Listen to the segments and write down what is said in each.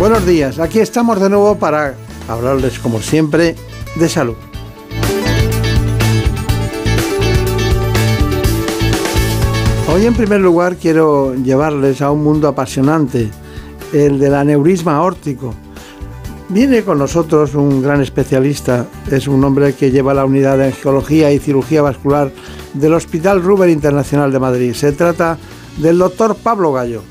Buenos días, aquí estamos de nuevo para hablarles como siempre de salud. Hoy en primer lugar quiero llevarles a un mundo apasionante, el del aneurisma aórtico. Viene con nosotros un gran especialista, es un hombre que lleva la unidad de angiología y cirugía vascular del Hospital Ruber Internacional de Madrid. Se trata del doctor Pablo Gallo.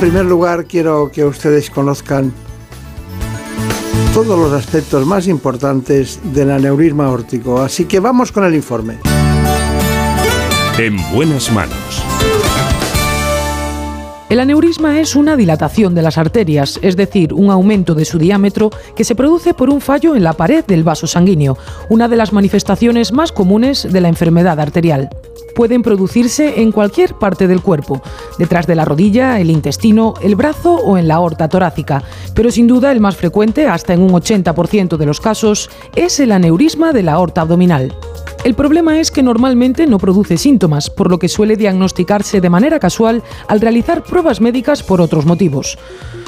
Primer lugar, quiero que ustedes conozcan todos los aspectos más importantes del aneurisma aórtico. Así que vamos con el informe. En buenas manos. El aneurisma es una dilatación de las arterias, es decir, un aumento de su diámetro que se produce por un fallo en la pared del vaso sanguíneo, una de las manifestaciones más comunes de la enfermedad arterial pueden producirse en cualquier parte del cuerpo, detrás de la rodilla, el intestino, el brazo o en la aorta torácica, pero sin duda el más frecuente, hasta en un 80% de los casos, es el aneurisma de la aorta abdominal. El problema es que normalmente no produce síntomas, por lo que suele diagnosticarse de manera casual al realizar pruebas médicas por otros motivos.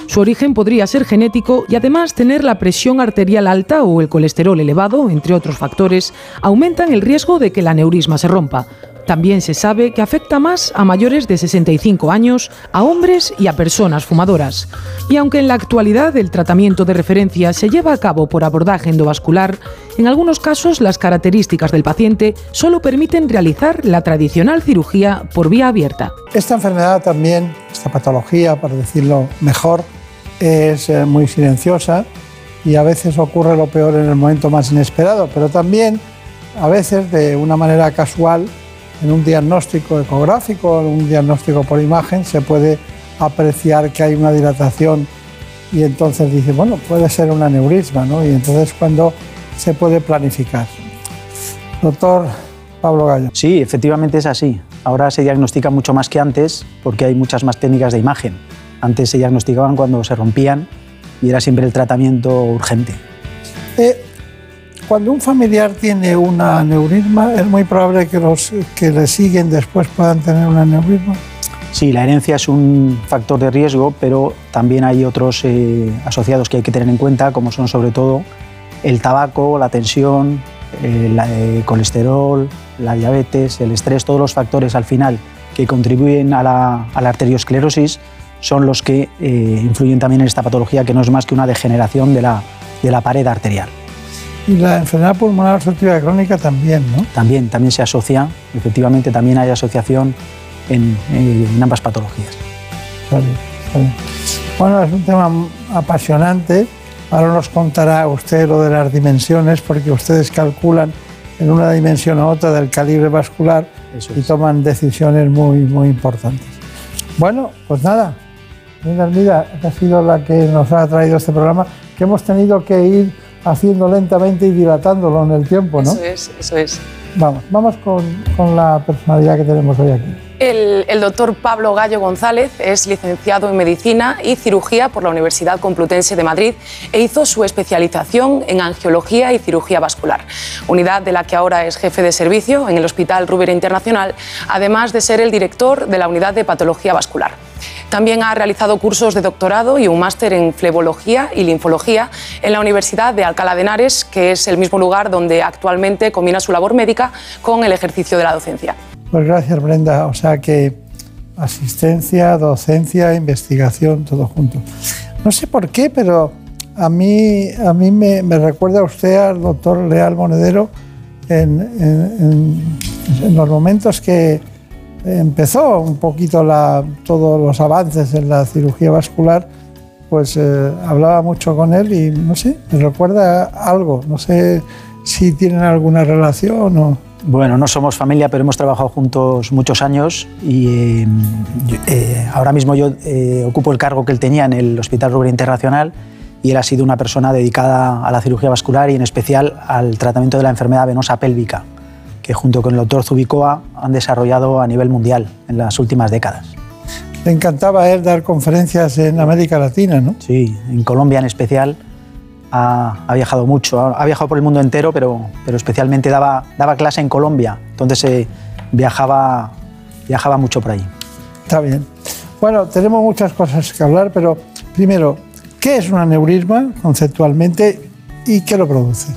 Su origen podría ser genético y además tener la presión arterial alta o el colesterol elevado, entre otros factores, aumentan el riesgo de que el aneurisma se rompa. También se sabe que afecta más a mayores de 65 años, a hombres y a personas fumadoras. Y aunque en la actualidad el tratamiento de referencia se lleva a cabo por abordaje endovascular, en algunos casos las características del paciente solo permiten realizar la tradicional cirugía por vía abierta. Esta enfermedad también, esta patología, para decirlo mejor, es eh, muy silenciosa y a veces ocurre lo peor en el momento más inesperado, pero también a veces de una manera casual en un diagnóstico ecográfico, en un diagnóstico por imagen, se puede apreciar que hay una dilatación y entonces dice, bueno, puede ser un aneurisma, ¿no? Y entonces cuando se puede planificar. Doctor Pablo Gallo. Sí, efectivamente es así. Ahora se diagnostica mucho más que antes porque hay muchas más técnicas de imagen. Antes se diagnosticaban cuando se rompían y era siempre el tratamiento urgente. Eh, cuando un familiar tiene un aneurisma, es muy probable que los que le siguen después puedan tener un aneurisma. Sí, la herencia es un factor de riesgo, pero también hay otros eh, asociados que hay que tener en cuenta, como son sobre todo el tabaco, la tensión, el eh, colesterol, la diabetes, el estrés, todos los factores al final que contribuyen a la, arteriosclerosis son los que eh, influyen también en esta patología, que no es más que una degeneración de la pared arterial. Y la enfermedad pulmonar obstructiva crónica también, ¿no? También, también se asocia, efectivamente también hay asociación en, ambas patologías. Bueno, es un tema apasionante. Ahora nos contará usted lo de las dimensiones, porque ustedes calculan en una dimensión u otra del calibre vascular y toman decisiones muy, muy importantes. Bueno, pues nada, Mira, que ha sido la que nos ha traído este programa, que hemos tenido que ir haciendo lentamente y dilatándolo en el tiempo, ¿no? Eso es, eso es. Vamos, vamos con, con la personalidad que tenemos hoy aquí. El, el, doctor Pablo Gallo González es licenciado en Medicina y Cirugía por la Universidad Complutense de Madrid e hizo su especialización en Angiología y Cirugía Vascular, unidad de la que ahora es jefe de servicio en el Hospital Rubira Internacional, además de ser el director de la Unidad de Patología Vascular. También ha realizado cursos de doctorado y un máster en flebología y linfología en la Universidad de Alcalá de Henares, que es el mismo lugar donde actualmente combina su labor médica con el ejercicio de la docencia. Pues gracias, Brenda. O sea que asistencia, docencia, investigación, todo junto. No sé por qué, pero a mí, a mí me, recuerda usted al doctor Leal Monedero en en los momentos que empezó un poquito todos los avances en la cirugía vascular, pues eh, hablaba mucho con él y no sé, me recuerda algo, no sé si tienen alguna relación o... Bueno, no somos familia, pero hemos trabajado juntos muchos años y eh, ahora mismo yo eh, ocupo el cargo que él tenía en el Hospital Rubén Internacional y él ha sido una persona dedicada a la cirugía vascular y en especial al tratamiento de la enfermedad venosa pélvica, que junto con el doctor Zubicoa han desarrollado a nivel mundial en las últimas décadas. Le encantaba él dar conferencias en América Latina, ¿no? Sí, en Colombia en especial ha, viajado mucho, ha, viajado por el mundo entero, pero, pero especialmente daba, daba clase en Colombia, entonces eh, viajaba, viajaba mucho por ahí. Está bien. Bueno, tenemos muchas cosas que hablar, pero primero, ¿qué es un aneurisma conceptualmente y qué lo produce?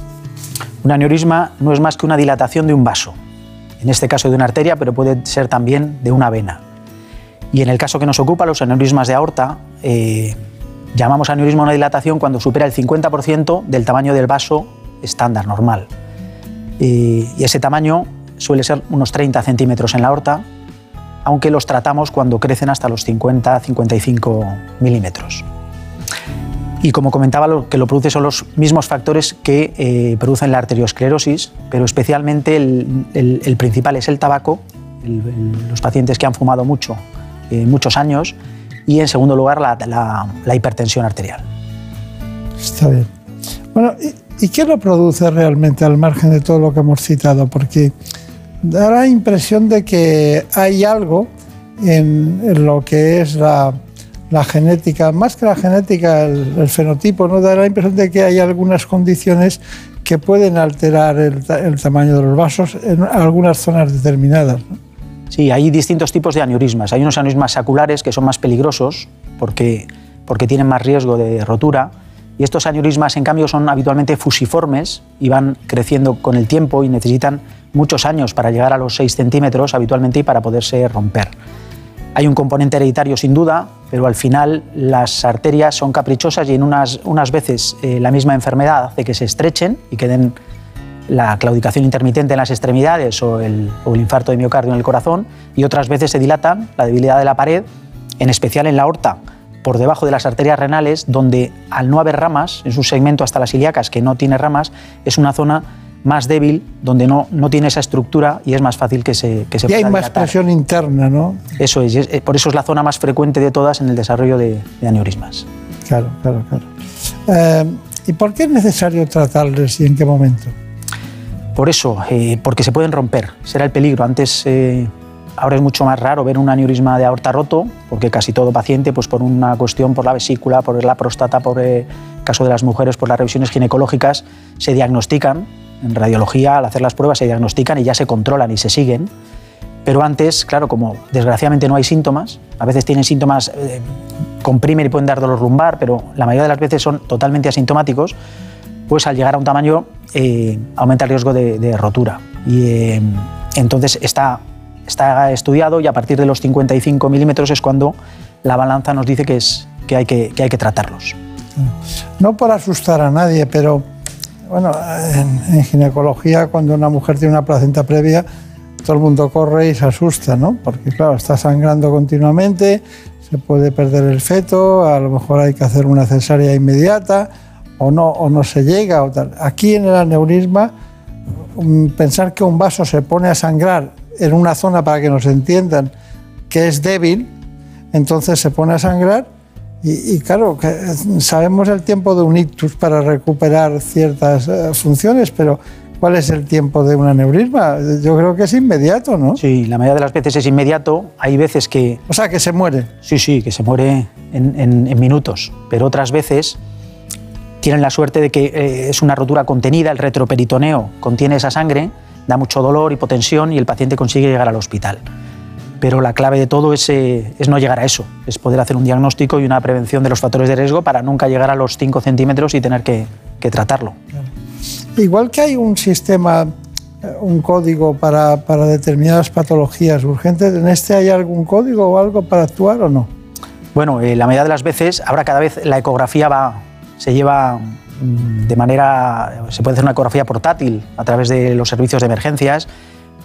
Un aneurisma no es más que una dilatación de un vaso, en este caso de una arteria, pero puede ser también de una vena. Y en el caso que nos ocupa, los aneurismas de aorta, eh, Llamamos aneurisma una dilatación cuando supera el 50% del tamaño del vaso estándar, normal. Y, ese tamaño suele ser unos 30 centímetros en la aorta, aunque los tratamos cuando crecen hasta los 50-55 milímetros. Y como comentaba, lo que lo produce son los mismos factores que eh, producen la arteriosclerosis, pero especialmente el, principal es el tabaco, los pacientes que han fumado mucho, eh, muchos años, y en segundo lugar la, hipertensión arterial. Está bien. Bueno, ¿y, qué lo produce realmente al margen de todo lo que hemos citado? Porque da la impresión de que hay algo en, lo que es la, genética, más que la genética, el, fenotipo, ¿no? da la impresión de que hay algunas condiciones que pueden alterar el, tamaño de los vasos en algunas zonas determinadas. Sí, hay distintos tipos de aneurismas. Hay unos aneurismas saculares que son más peligrosos porque, porque tienen más riesgo de rotura. Y estos aneurismas, en cambio, son habitualmente fusiformes y van creciendo con el tiempo y necesitan muchos años para llegar a los 6 centímetros habitualmente y para poderse romper. Hay un componente hereditario sin duda, pero al final las arterias son caprichosas y en unas, unas veces eh, la misma enfermedad hace que se estrechen y queden la claudicación intermitente en las extremidades o el, infarto de miocardio en el corazón y otras veces se dilatan la debilidad de la pared, en especial en la aorta, por debajo de las arterias renales, donde al no haber ramas, en su segmento hasta las ilíacas que no tiene ramas, es una zona más débil, donde no, no tiene esa estructura y es más fácil que se, que se y hay más presión interna, ¿no? Eso es, eh, por eso es la zona más frecuente de todas en el desarrollo de, aneurismas. Claro, claro, claro. Eh, ¿Y por qué es necesario tratarles y en qué momento? Por eso, eh, porque se pueden romper, será el peligro. Antes, eh, ahora es mucho más raro ver un aneurisma de aorta roto, porque casi todo paciente, pues por una cuestión, por la vesícula, por la próstata, por el eh, caso de las mujeres, por las revisiones ginecológicas, se diagnostican. En radiología, al hacer las pruebas, se diagnostican y ya se controlan y se siguen. Pero antes, claro, como desgraciadamente no hay síntomas, a veces tienen síntomas, comprimen y pueden dar dolor lumbar, pero la mayoría de las veces son totalmente asintomáticos, pues al llegar a un tamaño eh, aumenta el riesgo de, rotura. Y eh, entonces está, está estudiado y a partir de los 55 milímetros es cuando la balanza nos dice que, es, que, hay, que, hay que tratarlos. No por asustar a nadie, pero bueno, en, ginecología cuando una mujer tiene una placenta previa, todo el mundo corre y se asusta, ¿no? Porque claro, está sangrando continuamente, se puede perder el feto, a lo mejor hay que hacer una cesárea inmediata o no, o no se llega. Aquí en el aneurisma, pensar que un vaso se pone a sangrar en una zona para que nos entiendan que es débil, entonces se pone a sangrar y, claro, que sabemos el tiempo de un ictus para recuperar ciertas eh, funciones, pero ¿cuál es el tiempo de un aneurisma? Yo creo que es inmediato, ¿no? Sí, la mayoría de las veces es inmediato. Hay veces que... O sea, que se muere. Sí, sí, que se muere en, en minutos, pero otras veces tienen la suerte de que eh, es una rotura contenida, el retroperitoneo contiene esa sangre, da mucho dolor, hipotensión y el paciente consigue llegar al hospital. Pero la clave de todo es, eh, es no llegar a eso, es poder hacer un diagnóstico y una prevención de los factores de riesgo para nunca llegar a los 5 centímetros y tener que, que tratarlo. Igual que hay un sistema, eh, un código para, para determinadas patologías urgentes, ¿en este hay algún código o algo para actuar o no? Bueno, la mayoría de las veces, ahora cada vez la ecografía va, se lleva mm, de manera, se puede hacer una ecografía portátil a través de los servicios de emergencias,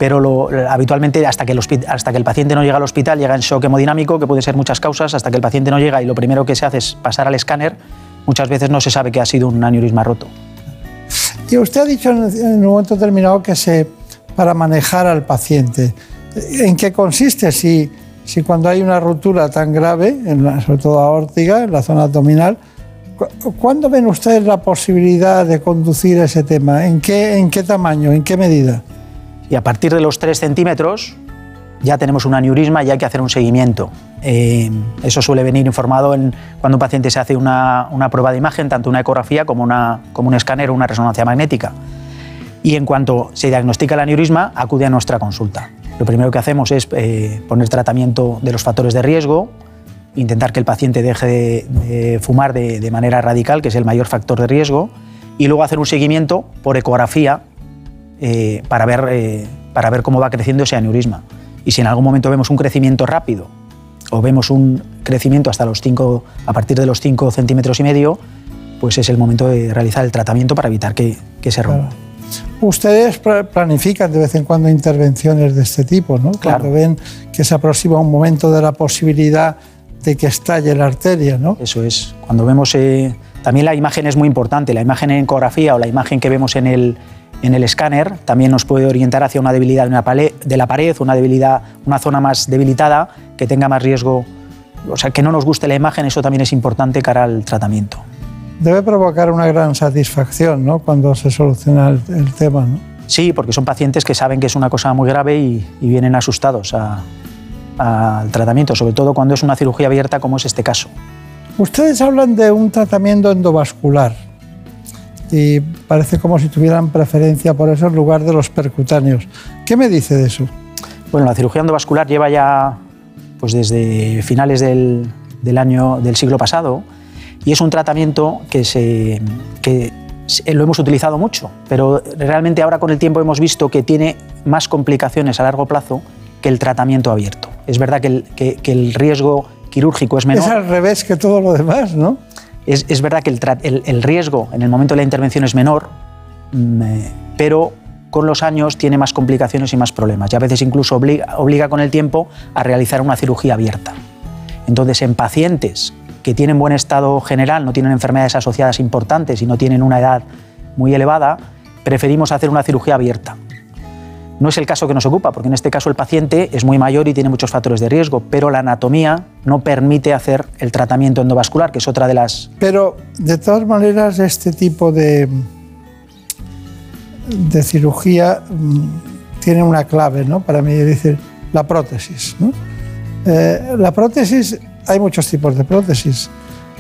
pero habitualmente hasta que, el hasta que el paciente no llega al hospital llega en shock hemodinámico, que puede ser muchas causas, hasta que el paciente no llega y lo primero que se hace es pasar al escáner, muchas veces no se sabe que ha sido un aneurisma roto. Y usted ha dicho en un momento determinado que se para manejar al paciente. ¿En qué consiste? Si, si cuando hay una ruptura tan grave, en sobre todo aórtica, en la zona abdominal, ¿cuándo ven ustedes la posibilidad de conducir ese tema? ¿En qué, en qué tamaño? ¿En qué medida? Y a partir de los 3 centímetros ya tenemos un aneurisma y hay que hacer un seguimiento. Eh, eso suele venir informado en, cuando un paciente se hace una, una, prueba de imagen, tanto una ecografía como, una, como un escáner o una resonancia magnética. Y en cuanto se diagnostica el aneurisma, acude a nuestra consulta. Lo primero que hacemos es eh, poner tratamiento de los factores de riesgo, intentar que el paciente deje de, fumar de, manera radical, que es el mayor factor de riesgo, y luego hacer un seguimiento por ecografía eh, para, ver, para ver cómo va creciendo ese aneurisma. Y si en algún momento vemos un crecimiento rápido o vemos un crecimiento hasta los 5, a partir de los 5 centímetros y medio, pues es el momento de realizar el tratamiento para evitar que, que se rompa. Ustedes planifican de vez en cuando intervenciones de este tipo, ¿no? Claro. Cuando ven que se aproxima un momento de la posibilidad de que estalle la arteria, ¿no? Eso es. Cuando vemos... Eh, también la imagen es muy importante. La imagen en ecografía o la imagen que vemos en el, en el escáner también nos puede orientar hacia una debilidad de, una de la pared, una debilidad, una zona más debilitada que tenga más riesgo, o sea, que no nos guste la imagen, eso también es importante cara al tratamiento. Debe provocar una gran satisfacción ¿no? cuando se soluciona el, tema. ¿no? Sí, porque son pacientes que saben que es una cosa muy grave y, vienen asustados al tratamiento, sobre todo cuando es una cirugía abierta como es este caso. Ustedes hablan de un tratamiento endovascular y parece como si tuvieran preferencia por eso en lugar de los percutáneos. ¿Qué me dice de eso? Bueno, la cirugía endovascular lleva ya pues desde finales del, del año del siglo pasado y es un tratamiento que, se, que lo hemos utilizado mucho, pero realmente ahora con el tiempo hemos visto que tiene más complicaciones a largo plazo que el tratamiento abierto. Es verdad que el, que, que el riesgo quirúrgico es menor. Es al revés que todo lo demás, ¿no? Es, verdad que el, riesgo en el momento de la intervención es menor, mm, eh, pero con los años tiene más complicaciones y más problemas. Y a veces incluso obliga, obliga con el tiempo a realizar una cirugía abierta. Entonces, en pacientes que tienen buen estado general, no tienen enfermedades asociadas importantes y no tienen una edad muy elevada, preferimos hacer una cirugía abierta. No es el caso que nos ocupa, porque en este caso el paciente es muy mayor y tiene muchos factores de riesgo, pero la anatomía no permite hacer el tratamiento endovascular, que es otra de las... Pero, de todas maneras, este tipo de, de cirugía mm, tiene una clave, ¿no? Para mí, es decir, la prótesis. Eh, la prótesis, hay muchos tipos de prótesis.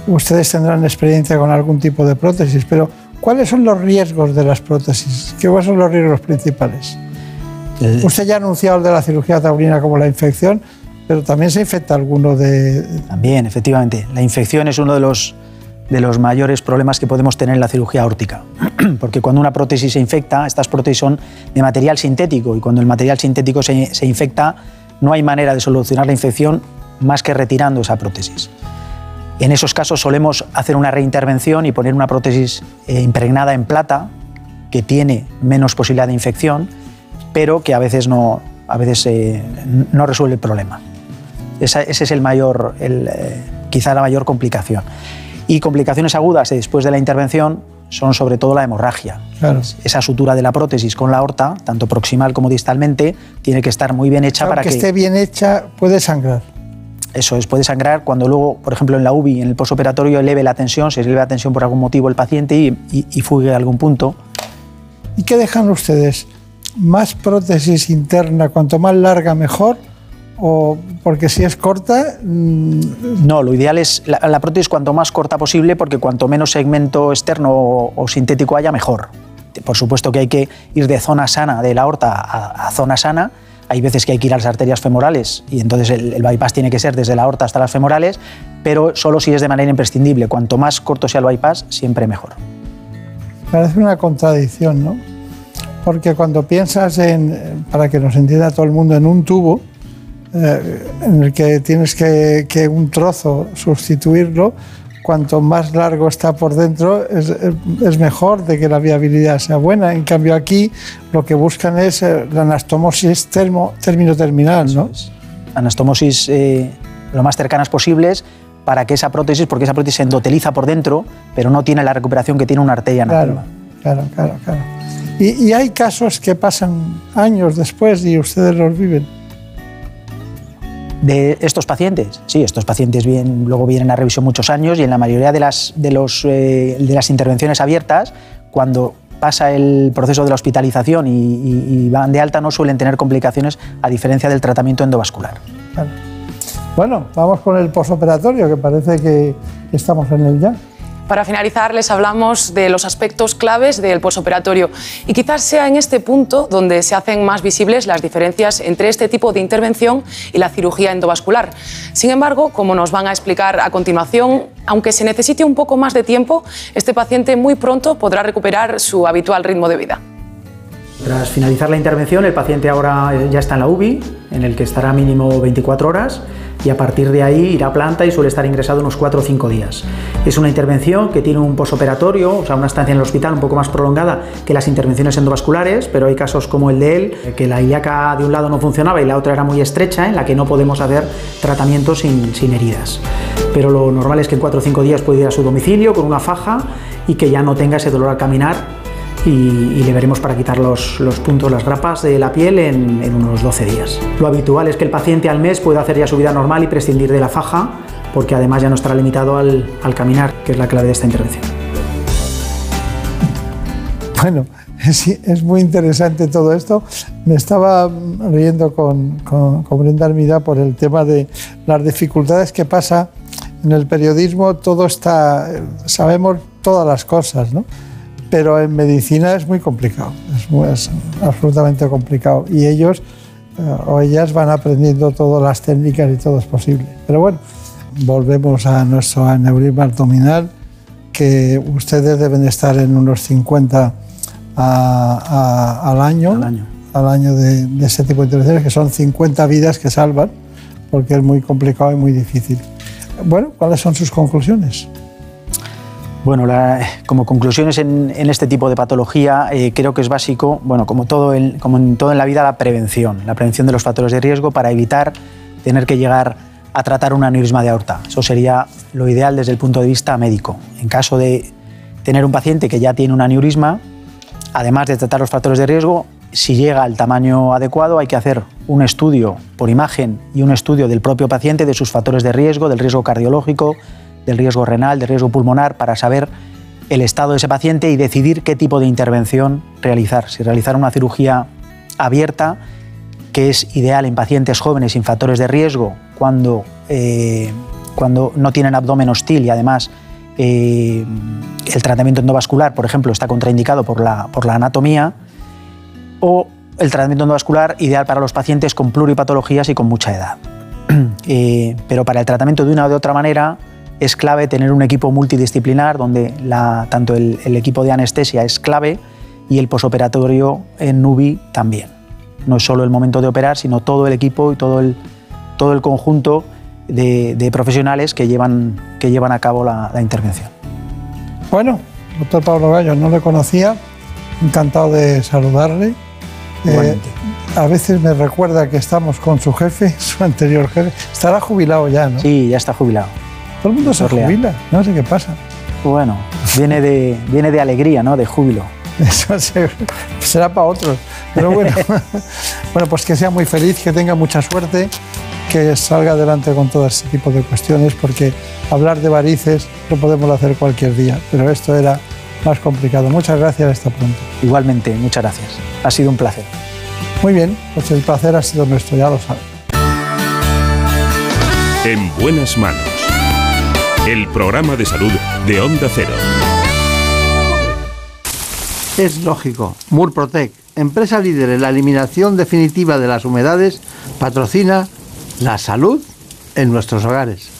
Ustedes tendrán experiencia con algún tipo de prótesis, pero ¿cuáles son los riesgos de las prótesis? ¿Qué son los riesgos principales? Eh, Usted ya ha anunciado el de la cirugía taurina como la infección, pero también se infecta alguno de... También, efectivamente. La infección es uno de los, de los mayores problemas que podemos tener en la cirugía órtica. Porque cuando una prótesis se infecta, estas prótesis son de material sintético y cuando el material sintético se, se infecta, no hay manera de solucionar la infección más que retirando esa prótesis. En esos casos solemos hacer una reintervención y poner una prótesis eh, impregnada en plata que tiene menos posibilidad de infección pero que a veces no, a veces, eh, no resuelve el problema. ese es el mayor, el, eh, quizá la mayor complicación. Y complicaciones agudas después de la intervención son sobre todo la hemorragia. Esa sutura de la prótesis con la aorta, tanto proximal como distalmente, tiene que estar muy bien hecha para que... esté bien hecha, puede sangrar. Eso es, puede sangrar cuando luego, por ejemplo, en la UBI, en el posoperatorio, eleve la tensión, se eleve la tensión por algún motivo el paciente y, y, y fugue a algún punto. ¿Y qué dejan ustedes? Más prótesis interna, cuanto más larga mejor, o porque si es corta... Mm, no, lo ideal es la, prótesis cuanto más corta posible porque cuanto menos segmento externo o, sintético haya, mejor. Por supuesto que hay que ir de zona sana de la aorta a, zona sana. Hay veces que hay que ir a las arterias femorales y entonces el, el, bypass tiene que ser desde la aorta hasta las femorales, pero solo si es de manera imprescindible. Cuanto más corto sea el bypass, siempre mejor. Parece una contradicción, ¿no? Porque cuando piensas en, para que nos entienda todo el mundo, en un tubo, eh, en el que tienes que, un trozo sustituirlo, cuanto más largo está por dentro, es, mejor de que la viabilidad sea buena. En cambio, aquí lo que buscan es eh, la anastomosis termo, término terminal, ¿no? Anastomosis eh, lo más cercanas posibles para que esa prótesis, porque esa prótesis se endoteliza por dentro, pero no tiene la recuperación que tiene una arteria nativa. Claro, claro, claro. Y, y hay casos que pasan años después y ustedes los viven de estos pacientes. Sí, estos pacientes bien, luego vienen a revisión muchos años y en la mayoría de las, de los, eh, de las intervenciones abiertas, cuando pasa el proceso de la hospitalización y, van de alta, no suelen tener complicaciones a diferencia del tratamiento endovascular. Bueno, vamos con el posoperatorio, que parece que estamos en el ya. Para finalizar, les hablamos de los aspectos claves del posoperatorio y quizás sea en este punto donde se hacen más visibles las diferencias entre este tipo de intervención y la cirugía endovascular. Sin embargo, como nos van a explicar a continuación, aunque se necesite un poco más de tiempo, este paciente muy pronto podrá recuperar su habitual ritmo de vida. Tras finalizar la intervención, el paciente ahora ya está en la UBI, en el que estará mínimo 24 horas y a partir de ahí irá a planta y suele estar ingresado unos 4 o 5 días. Es una intervención que tiene un posoperatorio, o sea, una estancia en el hospital un poco más prolongada que las intervenciones endovasculares, pero hay casos como el de él, que la ilíaca de un lado no funcionaba y la otra era muy estrecha, en la que no podemos hacer tratamiento sin, sin heridas. Pero lo normal es que en 4 o 5 días puede ir a su domicilio con una faja y que ya no tenga ese dolor al caminar y, le veremos para quitar los, puntos, las grapas de la piel en, unos 12 días. Lo habitual es que el paciente al mes pueda hacer ya su vida normal y prescindir de la faja, porque además ya no estará limitado al, caminar, que es la clave de esta intervención. Bueno, es, muy interesante todo esto. Me estaba riendo con, con, con Brenda Armida por el tema de las dificultades que pasa en el periodismo. Todo está, sabemos todas las cosas, ¿no? Pero en medicina es muy complicado, es, absolutamente complicado. Y ellos eh, o ellas van aprendiendo todas las técnicas y todo es posible. Pero bueno, volvemos a nuestro aneurisma abdominal, que ustedes deben estar en unos 50 al año, al año, de, de, ese tipo de intervenciones, que son 50 vidas que salvan, porque es muy complicado y muy difícil. Bueno, ¿cuáles son sus conclusiones? Bueno, como conclusiones en, este tipo de patología, eh, creo que es básico, bueno, como, todo como en todo en la vida, la prevención, la prevención de los factores de riesgo para evitar tener que llegar a tratar un aneurisma de aorta. Eso sería lo ideal desde el punto de vista médico. En caso de tener un paciente que ya tiene un aneurisma, además de tratar los factores de riesgo, si llega al tamaño adecuado hay que hacer un estudio por imagen y un estudio del propio paciente de sus factores de riesgo, del riesgo cardiológico, del riesgo renal, del riesgo pulmonar, para saber el estado de ese paciente y decidir qué tipo de intervención realizar. Si realizar una cirugía abierta, que es ideal en pacientes jóvenes sin factores de riesgo, cuando, eh, cuando no tienen abdomen hostil y además eh, el tratamiento endovascular, por ejemplo, está contraindicado por la, por la anatomía, o el tratamiento endovascular ideal para los pacientes con pluripatologías y con mucha edad. Eh, pero para el tratamiento de una o de otra manera, es clave tener un equipo multidisciplinar donde tanto el, equipo de anestesia es clave y el posoperatorio en NUBI también. No es solo el momento de operar, sino todo el equipo y todo el, todo el conjunto de, profesionales que llevan, que llevan a cabo la, intervención. Bueno, doctor Pablo Gallo, no le conocía, encantado de saludarle. Eh, a veces me recuerda que estamos con su jefe, su anterior jefe. Estará jubilado ya, ¿no? Sí, ya está jubilado. Todo el mundo se jubila, no sé qué pasa. Bueno, viene de, viene de alegría, ¿no? De júbilo. Eso será para otros. Pero bueno, bueno, pues que sea muy feliz, que tenga mucha suerte, que salga adelante con todo ese tipo de cuestiones, porque hablar de varices lo podemos hacer cualquier día, pero esto era más complicado. Muchas gracias, hasta pronto. Igualmente, muchas gracias. Ha sido un placer. Muy bien, pues el placer ha sido nuestro, ya lo saben. En buenas manos el programa de salud de Onda Cero. Es lógico. Murprotec, empresa líder en la eliminación definitiva de las humedades, patrocina la salud en nuestros hogares.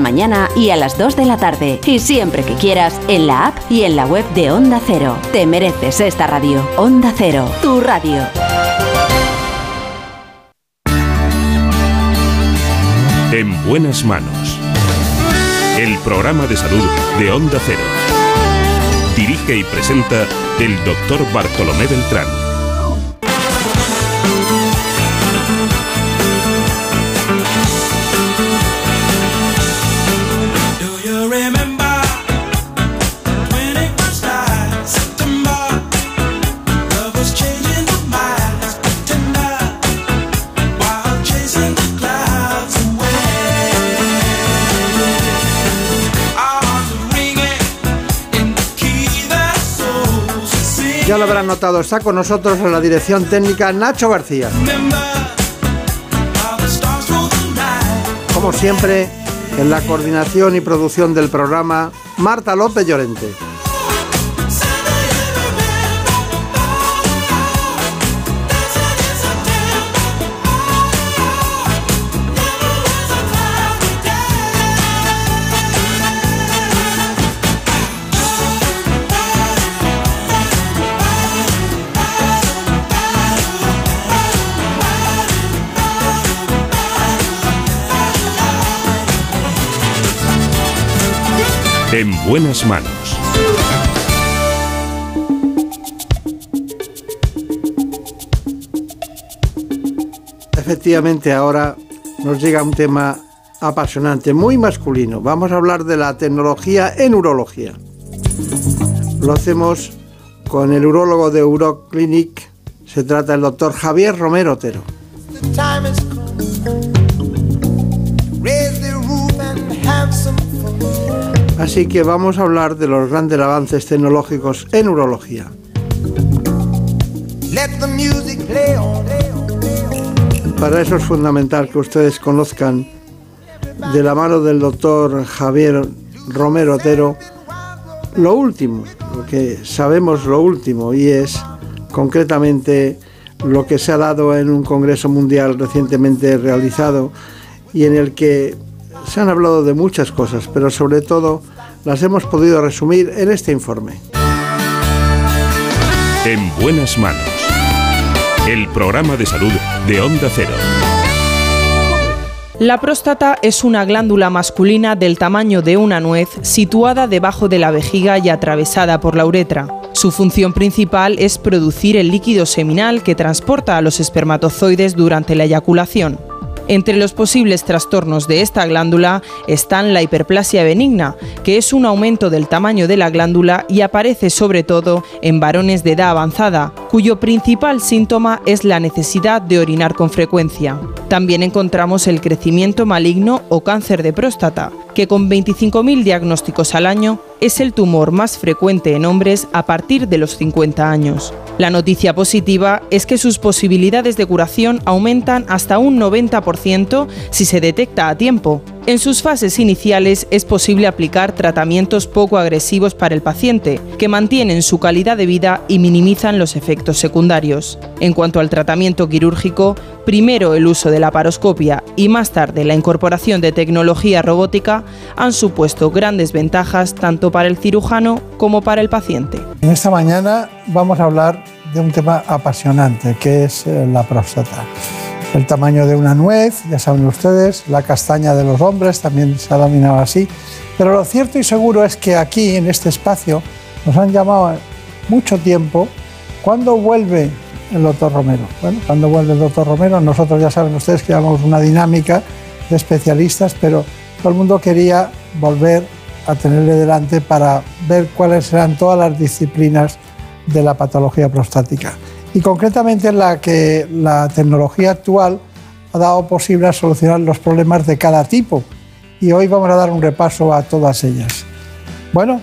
mañana y a las 2 de la tarde. Y siempre que quieras, en la app y en la web de Onda Cero. Te mereces esta radio. Onda Cero, tu radio. En buenas manos. El programa de salud de Onda Cero. Dirige y presenta el doctor Bartolomé Beltrán. Ya lo habrán notado, está con nosotros en la dirección técnica Nacho García. Como siempre, en la coordinación y producción del programa, Marta López Llorente. En buenas manos. Efectivamente, ahora nos llega un tema apasionante, muy masculino. Vamos a hablar de la tecnología en urología. Lo hacemos con el urólogo de Uroclinic. Se trata del doctor Javier Romero Otero. Así que vamos a hablar de los grandes avances tecnológicos en urología. Para eso es fundamental que ustedes conozcan de la mano del doctor Javier Romero Otero lo último, lo que sabemos lo último y es concretamente lo que se ha dado en un Congreso Mundial recientemente realizado y en el que se han hablado de muchas cosas, pero sobre todo las hemos podido resumir en este informe. En buenas manos. El programa de salud de Onda Cero. La próstata es una glándula masculina del tamaño de una nuez situada debajo de la vejiga y atravesada por la uretra. Su función principal es producir el líquido seminal que transporta a los espermatozoides durante la eyaculación. Entre los posibles trastornos de esta glándula están la hiperplasia benigna, que es un aumento del tamaño de la glándula y aparece sobre todo en varones de edad avanzada, cuyo principal síntoma es la necesidad de orinar con frecuencia. También encontramos el crecimiento maligno o cáncer de próstata, que con 25.000 diagnósticos al año es el tumor más frecuente en hombres a partir de los 50 años. La noticia positiva es que sus posibilidades de curación aumentan hasta un 90% si se detecta a tiempo. En sus fases iniciales es posible aplicar tratamientos poco agresivos para el paciente, que mantienen su calidad de vida y minimizan los efectos secundarios. En cuanto al tratamiento quirúrgico, primero el uso de la paroscopia y más tarde la incorporación de tecnología robótica han supuesto grandes ventajas tanto para el cirujano como para el paciente. En esta mañana vamos a hablar de un tema apasionante, que es eh, la próstata el tamaño de una nuez, ya saben ustedes, la castaña de los hombres también se ha dominado así. Pero lo cierto y seguro es que aquí, en este espacio, nos han llamado mucho tiempo. ¿Cuándo vuelve el doctor Romero? Bueno, cuando vuelve el doctor Romero, nosotros ya saben ustedes que llevamos una dinámica de especialistas, pero todo el mundo quería volver a tenerle delante para ver cuáles serán todas las disciplinas de la patología prostática y concretamente en la que la tecnología actual ha dado posible solucionar los problemas de cada tipo. Y hoy vamos a dar un repaso a todas ellas. Bueno,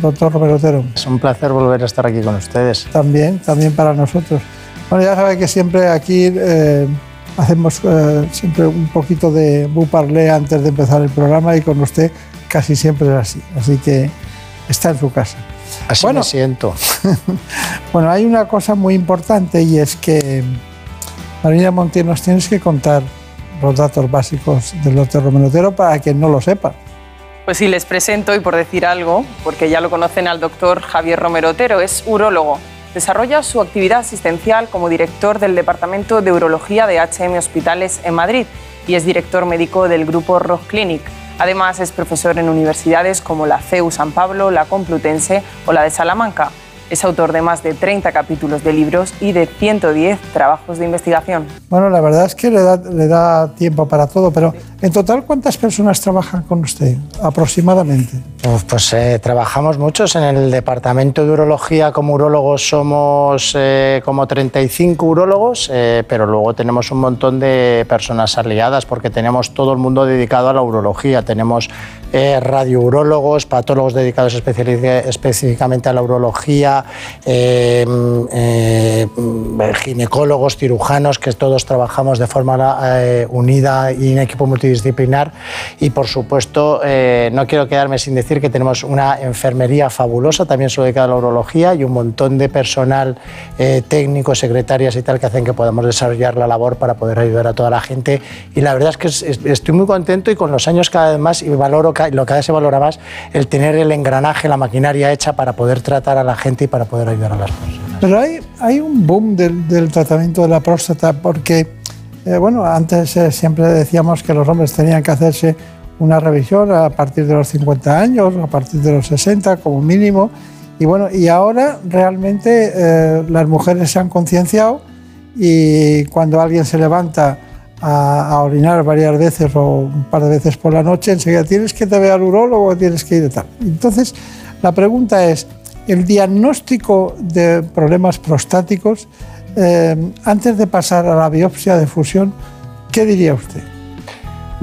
doctor Romero Otero. Es un placer volver a estar aquí con ustedes. También, también para nosotros. Bueno, ya sabe que siempre aquí eh, hacemos eh, siempre un poquito de buparlé antes de empezar el programa y con usted casi siempre es así. Así que está en su casa. Así bueno, me siento. bueno, hay una cosa muy importante y es que, Marina Montiel, nos tienes que contar los datos básicos del doctor Romero para quien no lo sepa. Pues sí, les presento y por decir algo, porque ya lo conocen al doctor Javier Romero Otero, es urólogo. Desarrolla su actividad asistencial como director del Departamento de Urología de HM Hospitales en Madrid y es director médico del grupo Rock Clinic Además, es profesor en universidades como la CEU San Pablo, la Complutense o la de Salamanca. Es autor de más de 30 capítulos de libros y de 110 trabajos de investigación. Bueno, la verdad es que le da, le da tiempo para todo, pero en total, ¿cuántas personas trabajan con usted aproximadamente? Pues, eh, trabajamos muchos. En el departamento de urología, como urólogos, somos eh, como 35 urólogos, eh, pero luego tenemos un montón de personas aliadas porque tenemos todo el mundo dedicado a la urología. Tenemos radiourólogos, patólogos dedicados específicamente a la urología, ginecólogos, cirujanos, que todos trabajamos de forma unida y en equipo multidisciplinar. Y por supuesto, no quiero quedarme sin decir que tenemos una enfermería fabulosa, también se dedicada a la urología, y un montón de personal eh, técnico, secretarias y tal, que hacen que podamos desarrollar la labor para poder ayudar a toda la gente. Y la verdad es que estoy muy contento y con los años cada vez más, valoro, lo cada vez se valora más, el tener el engranaje, la maquinaria hecha para poder tratar a la gente y para poder ayudar a las personas. Pero hay, hay un boom del, del tratamiento de la próstata porque, eh, bueno, antes eh, siempre decíamos que los hombres tenían que hacerse una revisión a partir de los 50 años, a partir de los 60 como mínimo. Y bueno, y ahora realmente eh, las mujeres se han concienciado y cuando alguien se levanta a, orinar varias veces o un par de veces por la noche, enseguida tienes que te ver al urólogo, tienes que ir de tal. Entonces, la pregunta es, el diagnóstico de problemas prostáticos, eh, antes de pasar a la biopsia de fusión, ¿qué diría usted?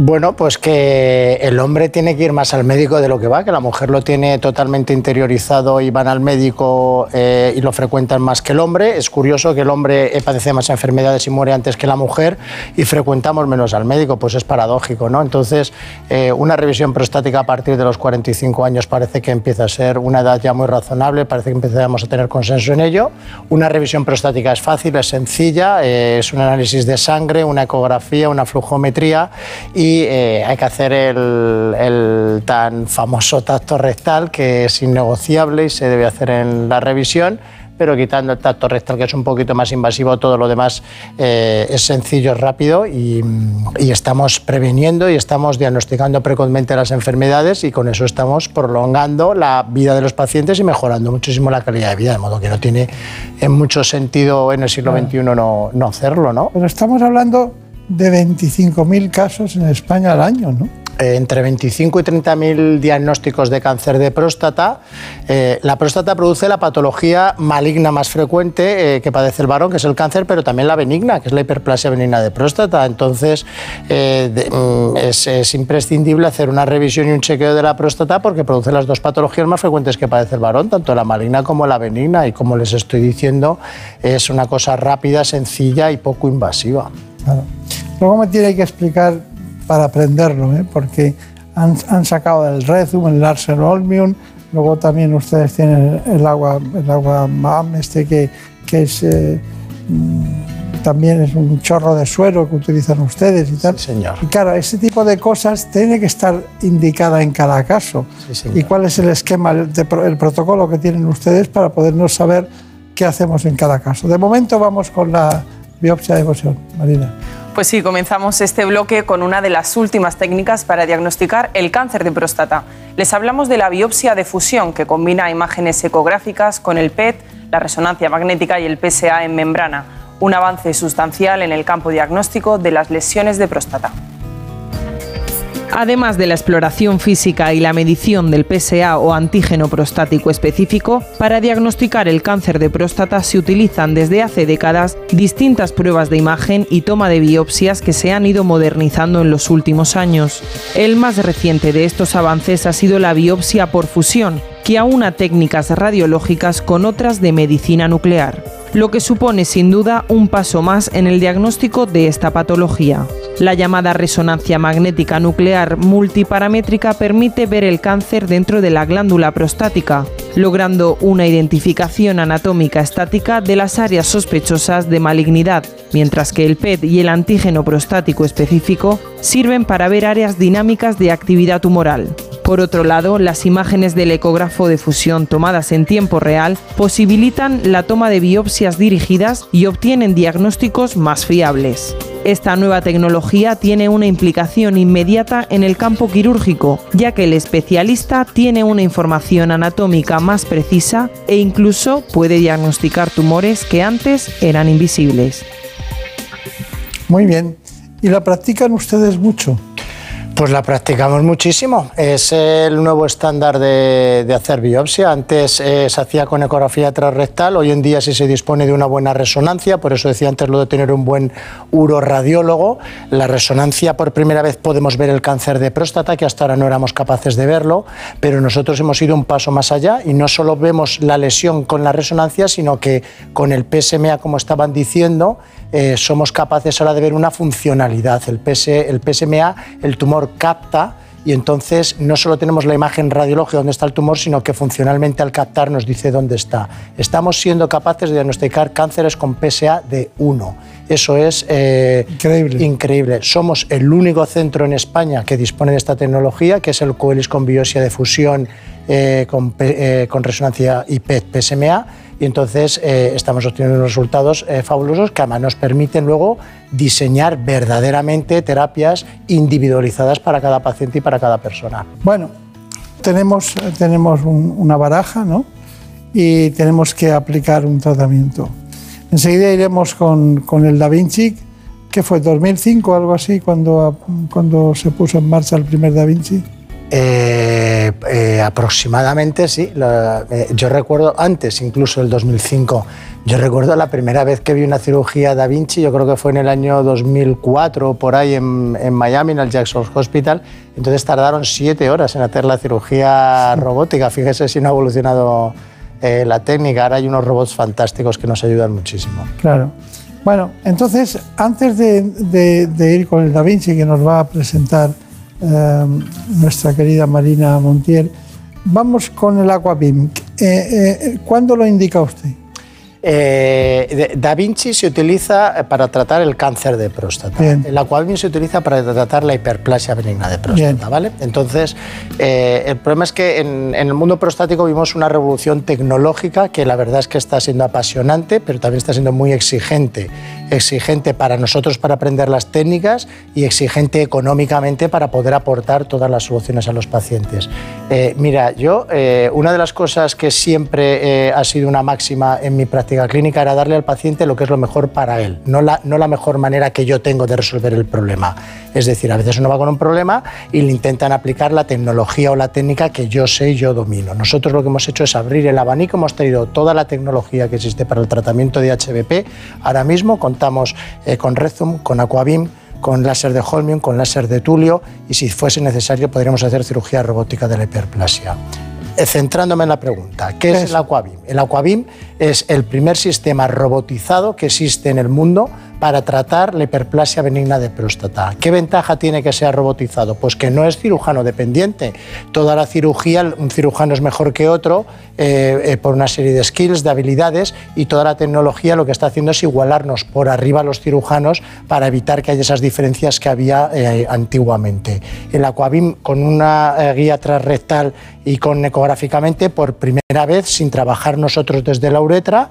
Bueno, pues que el hombre tiene que ir más al médico de lo que va, que la mujer lo tiene totalmente interiorizado y van al médico eh, y lo frecuentan más que el hombre. Es curioso que el hombre padece más enfermedades y muere antes que la mujer y frecuentamos menos al médico, pues es paradójico, ¿no? Entonces, eh, una revisión prostática a partir de los 45 años parece que empieza a ser una edad ya muy razonable, parece que empezamos a tener consenso en ello. Una revisión prostática es fácil, es sencilla, eh, es un análisis de sangre, una ecografía, una flujometría y eh, hay que hacer el, tan famoso tacto rectal que es innegociable y se debe hacer en la revisión pero quitando el tacto rectal que es un poquito más invasivo, todo lo demás eh, es sencillo, rápido y, y, estamos preveniendo y estamos diagnosticando precozmente las enfermedades y con eso estamos prolongando la vida de los pacientes y mejorando muchísimo la calidad de vida, de modo que no tiene en mucho sentido en el siglo XXI no, no hacerlo, ¿no? Pero estamos hablando de 25.000 casos en España al año, ¿no? Eh, entre 25 y 30.000 diagnósticos de cáncer de próstata. Eh, la próstata produce la patología maligna más frecuente eh, que padece el varón, que es el cáncer, pero también la benigna, que es la hiperplasia benigna de próstata. Entonces, mm, es, es, imprescindible hacer una revisión y un chequeo de la próstata porque produce las dos patologías más frecuentes que padece el varón, tanto la maligna como la benigna. Y como les estoy diciendo, es una cosa rápida, sencilla y poco invasiva. Claro. Luego me tiene que explicar para aprenderlo, ¿eh? porque han, han, sacado el Rezum, el Larsen Olmium, luego también ustedes tienen el agua, el agua MAM, este que, que es... Eh, también es un chorro de suero que utilizan ustedes y tal. señor. Y claro, ese tipo de cosas tiene que estar indicada en cada caso. ¿Y cuál es el esquema, el, el, protocolo que tienen ustedes para podernos saber qué hacemos en cada caso? De momento vamos con la biopsia de fusión. Marina. Pues sí, comenzamos este bloque con una de las últimas técnicas para diagnosticar el cáncer de próstata. Les hablamos de la biopsia de fusión, que combina imágenes ecográficas con el PET, la resonancia magnética y el PSA en membrana un avance sustancial en el campo diagnóstico de las lesiones de próstata. Además de la exploración física y la medición del PSA o antígeno prostático específico, para diagnosticar el cáncer de próstata se utilizan desde hace décadas distintas pruebas de imagen y toma de biopsias que se han ido modernizando en los últimos años. El más reciente de estos avances ha sido la biopsia por fusión, que aúna técnicas radiológicas con otras de medicina nuclear lo que supone sin duda un paso más en el diagnóstico de esta patología. La llamada resonancia magnética nuclear multiparamétrica permite ver el cáncer dentro de la glándula prostática, logrando una identificación anatómica estática de las áreas sospechosas de malignidad, mientras que el PET y el antígeno prostático específico sirven para ver áreas dinámicas de actividad tumoral. Por otro lado, las imágenes del ecógrafo de fusión tomadas en tiempo real posibilitan la toma de biopsias dirigidas y obtienen diagnósticos más fiables. Esta nueva tecnología tiene una implicación inmediata en el campo quirúrgico, ya que el especialista tiene una información anatómica más precisa e incluso puede diagnosticar tumores que antes eran invisibles. Muy bien. ¿Y la practican ustedes mucho? Pues la practicamos muchísimo. Es el nuevo estándar de, hacer biopsia. Antes eh, se hacía con ecografía transrectal, hoy en día sí se dispone de una buena resonancia, por eso decía antes lo de tener un buen uroradiólogo. La resonancia, por primera vez podemos ver el cáncer de próstata, que hasta ahora no éramos capaces de verlo, pero nosotros hemos ido un paso más allá y no solo vemos la lesión con la resonancia, sino que con el PSMA, como estaban diciendo, eh, somos capaces ahora de ver una funcionalidad. El, el PSMA, el tumor capta y entonces no solo tenemos la imagen radiológica donde está el tumor, sino que funcionalmente al captar nos dice dónde está. Estamos siendo capaces de diagnosticar cánceres con PSA de 1. Eso es eh, increíble. increíble. Somos el único centro en España que dispone de esta tecnología, que es el Coelis con biopsia de fusión eh, con, con resonancia y PET-PSMA y entonces eh, estamos obteniendo unos resultados eh, fabulosos que además nos permiten luego diseñar verdaderamente terapias individualizadas para cada paciente y para cada persona. Bueno, tenemos, tenemos una baraja ¿no? y tenemos que aplicar un tratamiento. Enseguida iremos con, con el Da Vinci, que fue 2005 o algo así cuando, cuando se puso en marcha el primer Da Vinci. Eh, eh, aproximadamente, sí. Eh, yo recuerdo antes, incluso el 2005, yo recuerdo la primera vez que vi una cirugía Da Vinci, yo creo que fue en el año 2004, por ahí en, en Miami, en el Jackson Hospital. Entonces tardaron siete horas en hacer la cirugía robótica. Fíjese si no ha evolucionado la técnica. Ahora hay unos robots fantásticos que nos ayudan muchísimo. Claro. Bueno, entonces, antes de, de ir con el Da Vinci, que nos va a presentar Em, nuestra querida Marina Montiel. Vamos con el Aquabim. Eh, eh, ¿Cuándo lo indica usted? Eh, da Vinci se utiliza para tratar el cáncer de próstata. El Aquabim se utiliza para tratar la hiperplasia benigna de próstata, ¿vale? Entonces, el problema es que en, en, el mundo prostático vimos una revolución tecnológica que la verdad es que está siendo apasionante, pero también está siendo muy exigente exigente para nosotros para aprender las técnicas y exigente económicamente para poder aportar todas las soluciones a los pacientes. Eh, mira, yo eh, una de las cosas que siempre eh, ha sido una máxima en mi práctica clínica era darle al paciente lo que es lo mejor para él, no la, no la mejor manera que yo tengo de resolver el problema. Es decir, a veces uno va con un problema y le intentan aplicar la tecnología o la técnica que yo sé y yo domino. Nosotros lo que hemos hecho es abrir el abanico, hemos traído toda la tecnología que existe para el tratamiento de HBP. Ahora mismo contamos eh, con Rezum, con Aquabim, con láser de Holmium, con láser de Tulio y si fuese necesario podríamos hacer cirugía robótica de la hiperplasia. Eh, centrándome en la pregunta, ¿qué es el Aquabim? El Aquabim es el primer sistema robotizado que existe en el mundo para tratar la hiperplasia benigna de próstata. ¿Qué ventaja tiene que sea robotizado? Pues que no es cirujano dependiente. Toda la cirugía, un cirujano es mejor que otro eh, eh, por una serie de skills, de habilidades y toda la tecnología lo que está haciendo es igualarnos por arriba a los cirujanos para evitar que haya esas diferencias que había eh, antiguamente. El Aquabim con una guía transrectal y con ecográficamente por primera vez sin trabajar nosotros desde la uretra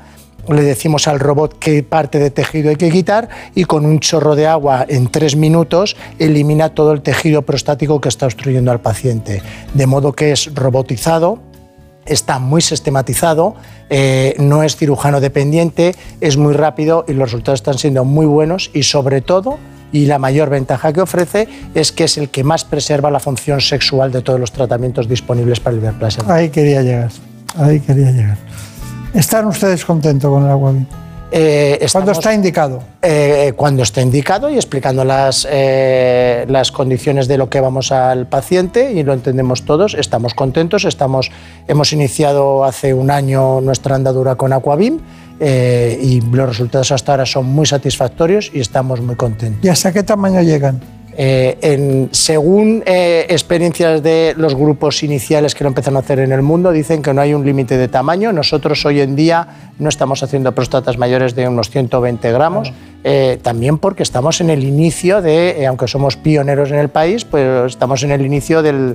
le decimos al robot qué parte de tejido hay que quitar y con un chorro de agua en tres minutos elimina todo el tejido prostático que está obstruyendo al paciente. De modo que es robotizado, está muy sistematizado, eh, no es cirujano dependiente, es muy rápido y los resultados están siendo muy buenos y sobre todo y la mayor ventaja que ofrece es que es el que más preserva la función sexual de todos los tratamientos disponibles para el hiperplasia. Ahí quería llegar, ahí quería llegar. ¿Están ustedes contentos con el agua? Eh, ¿Cuándo está indicado? Eh, cuando está indicado y explicando las, eh, las condiciones de lo que vamos al paciente y lo entendemos todos, estamos contentos, estamos, hemos iniciado hace un año nuestra andadura con Aquabim y los resultados hasta ahora son muy satisfactorios y estamos muy contentos. ¿Y hasta qué tamaño llegan? Eh, según eh, experiencias de los grupos iniciales que lo empezaron a hacer en el mundo, dicen que no hay un límite de tamaño. Nosotros hoy en día no estamos haciendo próstatas mayores de unos 120 gramos, eh, también porque estamos en el inicio de, aunque somos pioneros en el país, pues estamos en el inicio de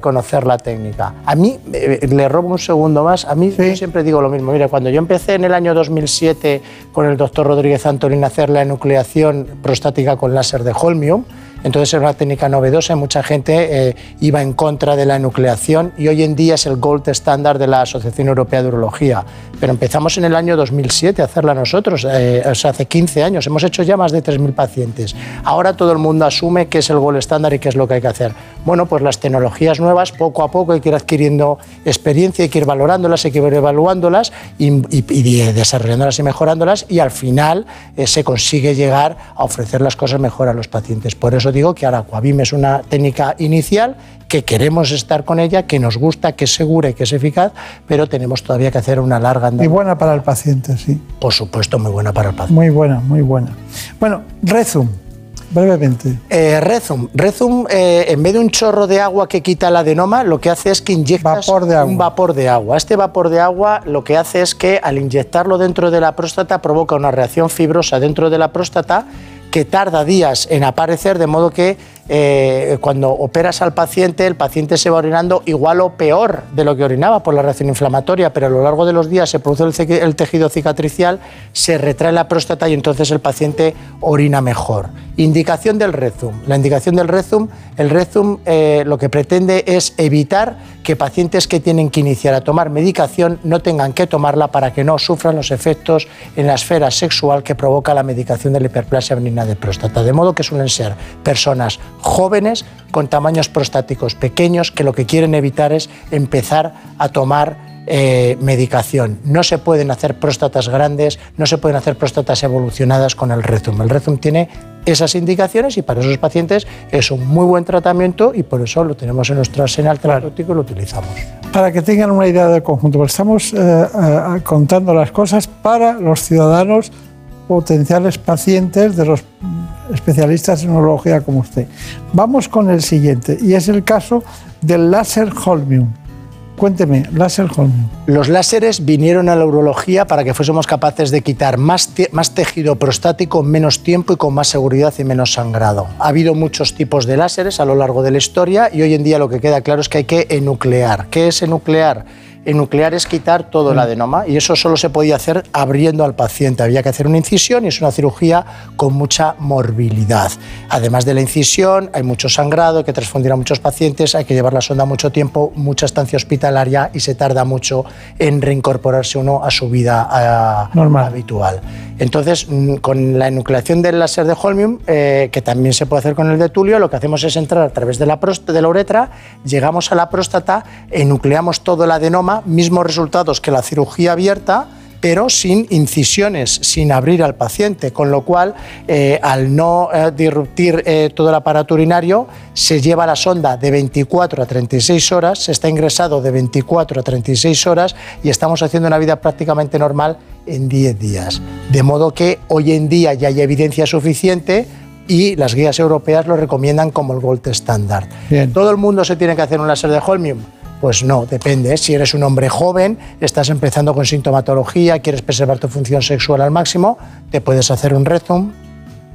conocer la técnica. A mí, le robo un segundo más, a mí yo siempre digo lo mismo. Mira, cuando yo empecé en el año 2007 con el doctor Rodríguez Antolín a hacer la enucleación prostática con láser de holmium, entonces era una técnica novedosa y mucha gente eh, iba en contra de la enucleación y hoy en día es el gold estándar de la Asociación Europea de Urología. Pero empezamos en el año 2007 a hacerla nosotros, eh, hace 15 años. Hemos hecho ya más de 3.000 pacientes. Ahora todo el mundo asume que es el gold estándar y qué es lo que hay que hacer. Bueno, pues las tecnologías nuevas, poco a poco hay que ir adquiriendo experiencia, hay que ir valorándolas, hay que ir evaluándolas y, desarrollándolas y mejorándolas y al final eh, se consigue llegar a ofrecer las cosas mejor a los pacientes. Por eso digo que ahora Aquabim es una técnica inicial que queremos estar con ella, que nos gusta, que es segura y que es eficaz, pero tenemos todavía que hacer una larga andadura. Y buena para el paciente, sí. Por supuesto, muy buena para el paciente. Muy buena, muy buena. Bueno, Rezum, brevemente. Eh, Rezum, Rezum eh, en vez de un chorro de agua que quita el adenoma, lo que hace es que inyecta un vapor de agua. Este vapor de agua lo que hace es que al inyectarlo dentro de la próstata provoca una reacción fibrosa dentro de la próstata que tarda días en aparecer, de modo que eh, cuando operas al paciente, el paciente se va orinando igual o peor de lo que orinaba por la reacción inflamatoria, pero a lo largo de los días se produce el, tejido cicatricial, se retrae la próstata y entonces el paciente orina mejor. Indicación del Rezum. La indicación del Rezum, el Rezum eh, lo que pretende es evitar que pacientes que tienen que iniciar a tomar medicación no tengan que tomarla para que no sufran los efectos en la esfera sexual que provoca la medicación de la hiperplasia benigna de próstata. De modo que suelen ser personas jóvenes con tamaños prostáticos pequeños que lo que quieren evitar es empezar a tomar eh, medicación. No se pueden hacer próstatas grandes, no se pueden hacer próstatas evolucionadas con el Rezum. El Rezum tiene esas indicaciones y para esos pacientes es un muy buen tratamiento y por eso lo tenemos en nuestro arsenal terapéutico y lo utilizamos. Para que tengan una idea del conjunto, estamos eh, eh, contando las cosas para los ciudadanos potenciales pacientes de los especialistas en urología como usted. Vamos con el siguiente, y es el caso del láser Holmium. Cuénteme, láser Holmium. Los láseres vinieron a la urología para que fuésemos capaces de quitar más, más tejido prostático en menos tiempo y con más seguridad y menos sangrado. Ha habido muchos tipos de láseres a lo largo de la historia y hoy en día lo que queda claro es que hay que enuclear. ¿Qué es enuclear? Nuclear es quitar todo el mm. adenoma y eso solo se podía hacer abriendo al paciente. Había que hacer una incisión y es una cirugía con mucha morbilidad. Además de la incisión, hay mucho sangrado, hay que transfundir a muchos pacientes, hay que llevar la sonda mucho tiempo, mucha estancia hospitalaria y se tarda mucho en reincorporarse uno a su vida habitual. Entonces, mm, con la enucleación del láser de Holmium, eh, que también se puede hacer con el de Tulio, lo que hacemos es entrar a través de la, de la uretra, llegamos a la próstata, enucleamos todo el adenoma, mismos resultados que la cirugía abierta, pero sin incisiones, sin abrir al paciente, con lo cual, eh, al no eh, disruptir todo el aparato urinario, se lleva la sonda de 24 a 36 horas, se está ingresado de 24 a 36 horas y estamos haciendo una vida prácticamente normal en 10 días. De modo que hoy en día ya hay evidencia suficiente y las guías europeas lo recomiendan como el gold standard. ¿Todo el mundo se tiene que hacer un láser de holmium? Pues no, depende. Si eres un hombre joven, estás empezando con sintomatología, quieres preservar tu función sexual al máximo, te puedes hacer un Rezum,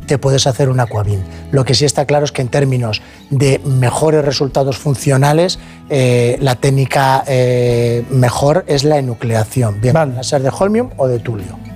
te puedes hacer un Aquavin. Lo que sí está claro es que en términos de mejores resultados funcionales, eh, la técnica eh, mejor es la enucleación, bien a ser de holmium o de tulio.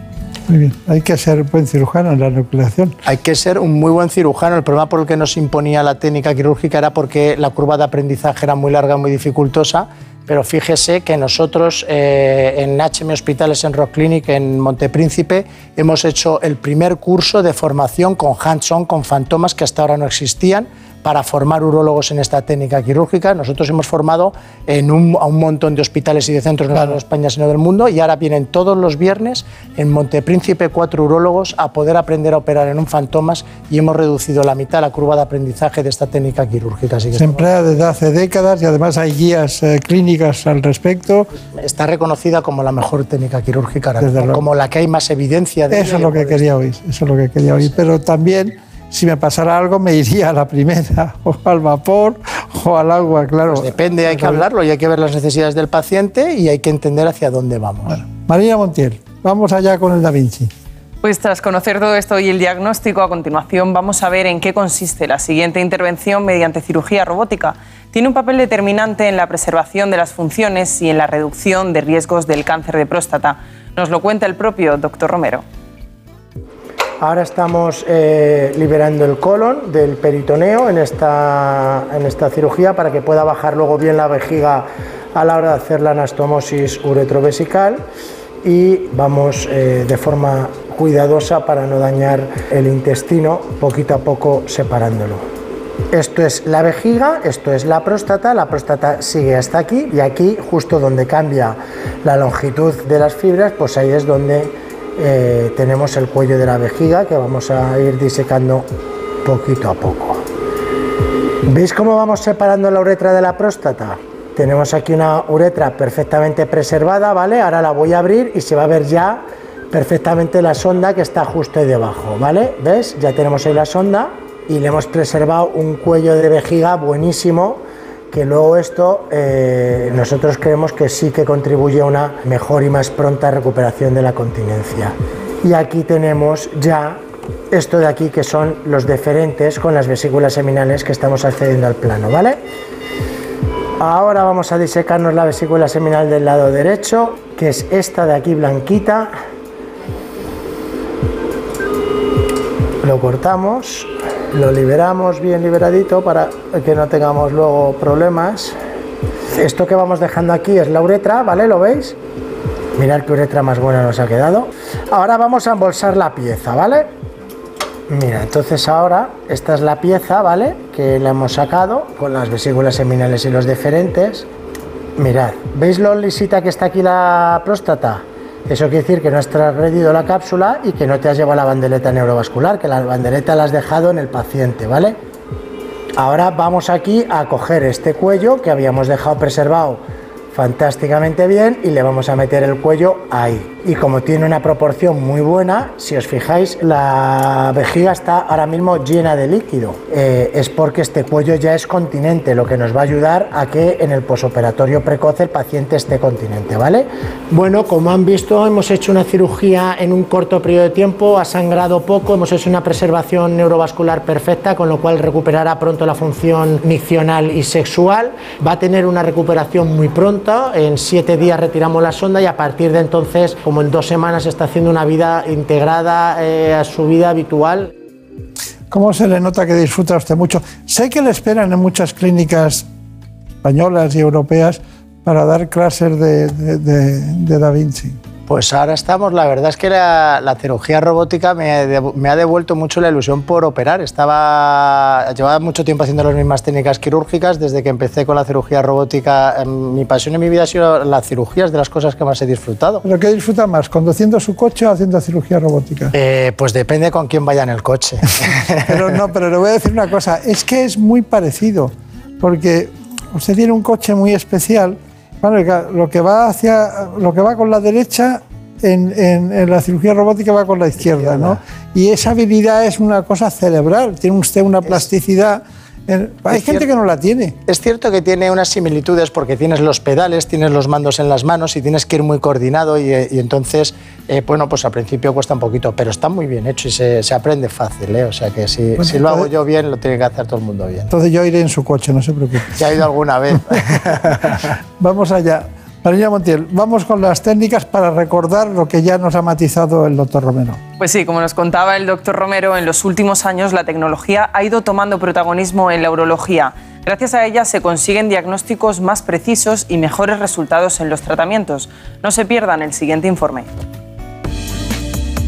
Muy bien, hay que ser buen cirujano en la nucleación. Hay que ser un muy buen cirujano. El problema por el que nos imponía la técnica quirúrgica era porque la curva de aprendizaje era muy larga, muy dificultosa. Pero fíjese que nosotros eh, en HM Hospitales, en Rock Clinic, en Montepríncipe, hemos hecho el primer curso de formación con hands-on, con fantomas que hasta ahora no existían para formar urólogos en esta técnica quirúrgica. Nosotros hemos formado en un, a un montón de hospitales y de centros, no solo de España, sino del mundo, y ahora vienen todos los viernes en Montepríncipe cuatro urólogos a poder aprender a operar en un fantomas y hemos reducido la mitad la curva de aprendizaje de esta técnica quirúrgica. Se emplea desde hace décadas y además hay guías eh, clínicas al respecto. Está reconocida como la mejor técnica quirúrgica, como la que hay más evidencia de Eso es lo que quería oír, eso es lo que quería oír, pero también si me pasara algo me iría a la primera, o al vapor o al agua, claro. Pues depende, hay que hablarlo y hay que ver las necesidades del paciente y hay que entender hacia dónde vamos. María Montiel, vamos allá con el Da Vinci. Pues tras conocer todo esto y el diagnóstico, a continuación vamos a ver en qué consiste la siguiente intervención mediante cirugía robótica. Tiene un papel determinante en la preservación de las funciones y en la reducción de riesgos del cáncer de próstata. Nos lo cuenta el propio doctor Romero. Ahora estamos eh, liberando el colon del peritoneo en esta, en esta cirugía para que pueda bajar luego bien la vejiga a la hora de hacer la anastomosis uretrovesical y vamos eh, de forma cuidadosa para no dañar el intestino, poquito a poco separándolo. Esto es la vejiga, esto es la próstata, la próstata sigue hasta aquí y aquí, justo donde cambia la longitud de las fibras, pues ahí es donde eh, tenemos el cuello de la vejiga que vamos a ir disecando poquito a poco. ¿Veis cómo vamos separando la uretra de la próstata? Tenemos aquí una uretra perfectamente preservada, ¿vale? Ahora la voy a abrir y se va a ver ya perfectamente la sonda que está justo ahí debajo, ¿vale? ¿Ves? Ya tenemos ahí la sonda y le hemos preservado un cuello de vejiga buenísimo que luego esto eh, nosotros creemos que sí que contribuye a una mejor y más pronta recuperación de la continencia. Y aquí tenemos ya esto de aquí que son los deferentes con las vesículas seminales que estamos accediendo al plano, ¿vale? Ahora vamos a disecarnos la vesícula seminal del lado derecho, que es esta de aquí blanquita. Lo cortamos lo liberamos bien liberadito para que no tengamos luego problemas. Esto que vamos dejando aquí es la uretra, ¿vale? ¿Lo veis? Mirad qué uretra más buena nos ha quedado. Ahora vamos a embolsar la pieza, ¿vale? Mira, entonces ahora esta es la pieza, ¿vale? Que la hemos sacado con las vesículas seminales y los deferentes. Mirad, ¿veis lo lisita que está aquí la próstata? Eso quiere decir que no has transgredido la cápsula y que no te has llevado la bandeleta neurovascular, que la bandeleta la has dejado en el paciente, ¿vale? Ahora vamos aquí a coger este cuello que habíamos dejado preservado fantásticamente bien y le vamos a meter el cuello ahí y como tiene una proporción muy buena, si os fijáis, la vejiga está ahora mismo llena de líquido. Eh, es porque este cuello ya es continente, lo que nos va a ayudar a que en el posoperatorio precoz el paciente esté continente, ¿vale? Bueno, como han visto, hemos hecho una cirugía en un corto periodo de tiempo, ha sangrado poco, hemos hecho una preservación neurovascular perfecta, con lo cual recuperará pronto la función miccional y sexual. Va a tener una recuperación muy pronta, en siete días retiramos la sonda y a partir de entonces, como en dos semanas está haciendo una vida integrada eh, a su vida habitual. ¿Cómo se le nota que disfruta usted mucho? Sé que le esperan en muchas clínicas españolas y europeas para dar clases de, de Da Vinci. Pues ahora estamos, la verdad es que la, cirugía robótica me, ha devuelto mucho la ilusión por operar. Estaba, llevaba mucho tiempo haciendo las mismas técnicas quirúrgicas desde que empecé con la cirugía robótica. Em, mi pasión en mi vida ha sido las cirugías, de las cosas que más he disfrutado. ¿Pero qué disfruta más, conduciendo su coche o haciendo cirugía robótica? Eh, pues depende con quién vaya en el coche. pero no, pero le voy a decir una cosa, es que es muy parecido, porque usted tiene un coche muy especial lo que va hacia lo que va con la derecha en, en- en la cirugía robótica va con la izquierda, ¿no? Y esa habilidad es una cosa cerebral, tiene usted una plasticidad. Hay gente cierto. que no la tiene. Es cierto que tiene unas similitudes porque tienes los pedales, tienes los mandos en las manos y tienes que ir muy coordinado y, eh, y entonces, eh, bueno, pues al principio cuesta un poquito, pero está muy bien hecho y se, se aprende fácil, ¿eh? O sea que si, Bueno, si lo hago yo bien, lo tiene que hacer todo el mundo bien. Entonces yo iré en su coche, no se preocupe. Ya he ido alguna vez. Vamos allá. María Montiel, vamos con las técnicas para recordar lo que ya nos ha matizado el doctor Romero. Pues sí, como nos contaba el doctor Romero, en los últimos años la tecnología ha ido tomando protagonismo en la urología. Gracias a ella se consiguen diagnósticos más precisos y mejores resultados en los tratamientos. No se pierdan el siguiente informe.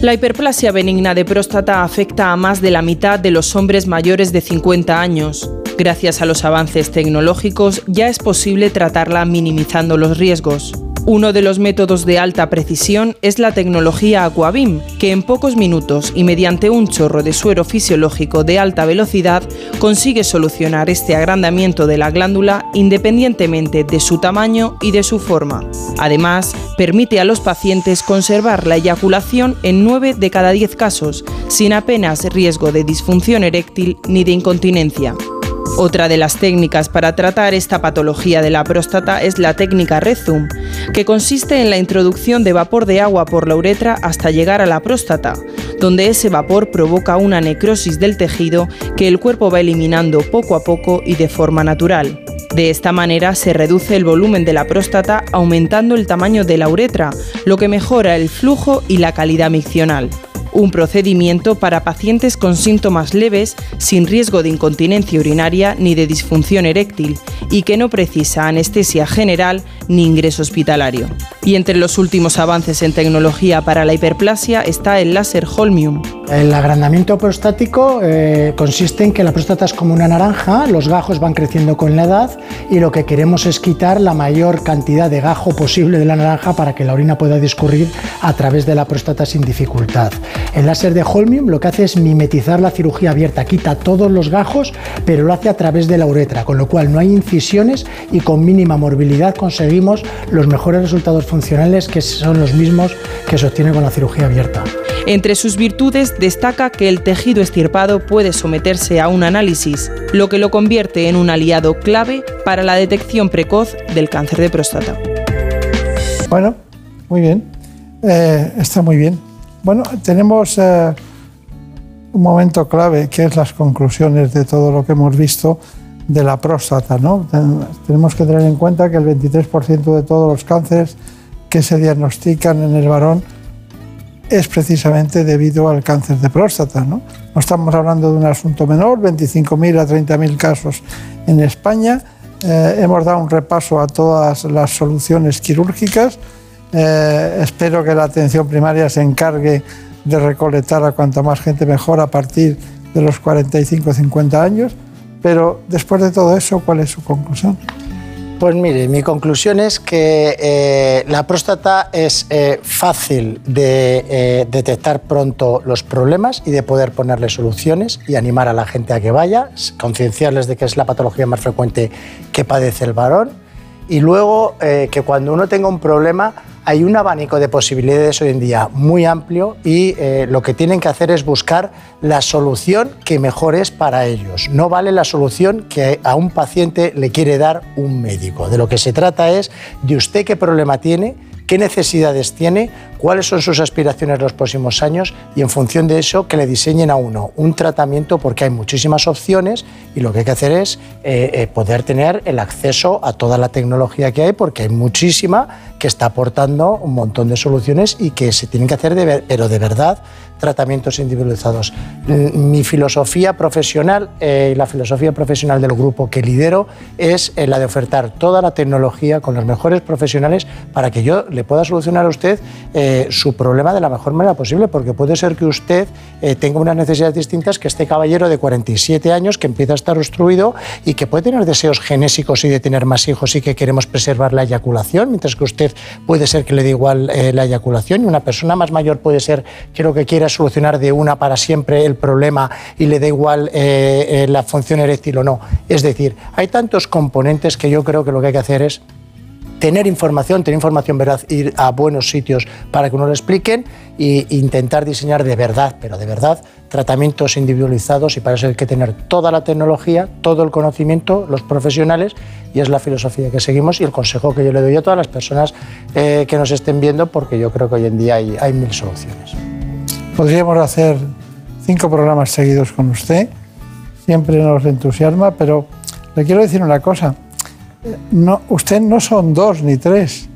La hiperplasia benigna de próstata afecta a más de la mitad de los hombres mayores de 50 años. Gracias a los avances tecnológicos ya es posible tratarla minimizando los riesgos. Uno de los métodos de alta precisión es la tecnología Aquabim, que en pocos minutos y mediante un chorro de suero fisiológico de alta velocidad consigue solucionar este agrandamiento de la glándula independientemente de su tamaño y de su forma. Además, permite a los pacientes conservar la eyaculación en 9 de cada 10 casos, sin apenas riesgo de disfunción eréctil ni de incontinencia. Otra de las técnicas para tratar esta patología de la próstata es la técnica Rezum, que consiste en la introducción de vapor de agua por la uretra hasta llegar a la próstata, donde ese vapor provoca una necrosis del tejido que el cuerpo va eliminando poco a poco y de forma natural. De esta manera se reduce el volumen de la próstata aumentando el tamaño de la uretra, lo que mejora el flujo y la calidad miccional. Un procedimiento para pacientes con síntomas leves, sin riesgo de incontinencia urinaria ni de disfunción eréctil, y que no precisa anestesia general ni ingreso hospitalario. Y entre los últimos avances en tecnología para la hiperplasia está el láser Holmium. El agrandamiento prostático eh, consiste en que la próstata es como una naranja, los gajos van creciendo con la edad y lo que queremos es quitar la mayor cantidad de gajo posible de la naranja para que la orina pueda discurrir a través de la próstata sin dificultad. El láser de Holmium lo que hace es mimetizar la cirugía abierta, quita todos los gajos, pero lo hace a través de la uretra, con lo cual no hay incisiones y con mínima morbilidad conseguimos los mejores resultados funcionales que son los mismos que se obtienen con la cirugía abierta. Entre sus virtudes destaca que el tejido estirpado puede someterse a un análisis, lo que lo convierte en un aliado clave para la detección precoz del cáncer de próstata. Bueno, muy bien. Eh, está muy bien. Bueno, tenemos eh, un momento clave que es las conclusiones de todo lo que hemos visto de la próstata. Tenemos que tener en cuenta que el 23% de todos los cánceres que se diagnostican en el varón es precisamente debido al cáncer de próstata. No, no estamos hablando de un asunto menor, 25.000 a 30.000 casos en España. Eh, hemos dado un repaso a todas las soluciones quirúrgicas. Eh, espero que la atención primaria se encargue de recolectar a cuanta más gente mejor a partir de los 45 o 50 años. Pero después de todo eso, ¿cuál es su conclusión? Pues mire, mi conclusión es que eh, la próstata es eh, fácil de eh, detectar pronto los problemas y de poder ponerle soluciones y animar a la gente a que vaya, concienciarles de que es la patología más frecuente que padece el varón y luego eh, que cuando uno tenga un problema hay un abanico de posibilidades hoy en día muy amplio y eh, lo que tienen que hacer es buscar la solución que mejor es para ellos. No vale la solución que a un paciente le quiere dar un médico. De lo que se trata es de usted qué problema tiene, qué necesidades tiene, cuáles son sus aspiraciones los próximos años y en función de eso que le diseñen a uno un tratamiento porque hay muchísimas opciones y lo que hay que hacer es eh, eh, poder tener el acceso a toda la tecnología que hay porque hay muchísima que está aportando un montón de soluciones y que se tienen que hacer, de ver- pero de verdad, tratamientos individualizados. Mm, Mi filosofía profesional eh, y la filosofía profesional del grupo que lidero es eh, la de ofertar toda la tecnología con los mejores profesionales para que yo le pueda solucionar a usted eh, su problema de la mejor manera posible, porque puede ser que usted eh, tenga unas necesidades distintas que este caballero de 47 años que empieza a estar obstruido y que puede tener deseos genésicos y de tener más hijos y que queremos preservar la eyaculación, mientras que usted puede ser que le dé igual eh, la eyaculación y una persona más mayor puede ser que lo que quiera solucionar de una para siempre el problema y le da igual eh, eh, la función eréctil o no. Es decir, hay tantos componentes que yo creo que lo que hay que hacer es tener información, tener información veraz, ir a buenos sitios para que uno lo expliquen e intentar diseñar de verdad, pero de verdad, tratamientos individualizados y para eso hay que tener toda la tecnología, todo el conocimiento, los profesionales y es la filosofía que seguimos y el consejo que yo le doy a todas las personas eh, que nos estén viendo porque yo creo que hoy en día hay mil soluciones. Podríamos hacer cinco programas seguidos con usted, siempre nos entusiasma, pero le quiero decir una cosa, no, usted no son dos ni tres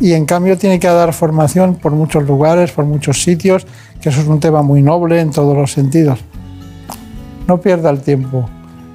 y en cambio tiene que dar formación por muchos lugares, por muchos sitios, que eso es un tema muy noble en todos los sentidos. No pierda el tiempo.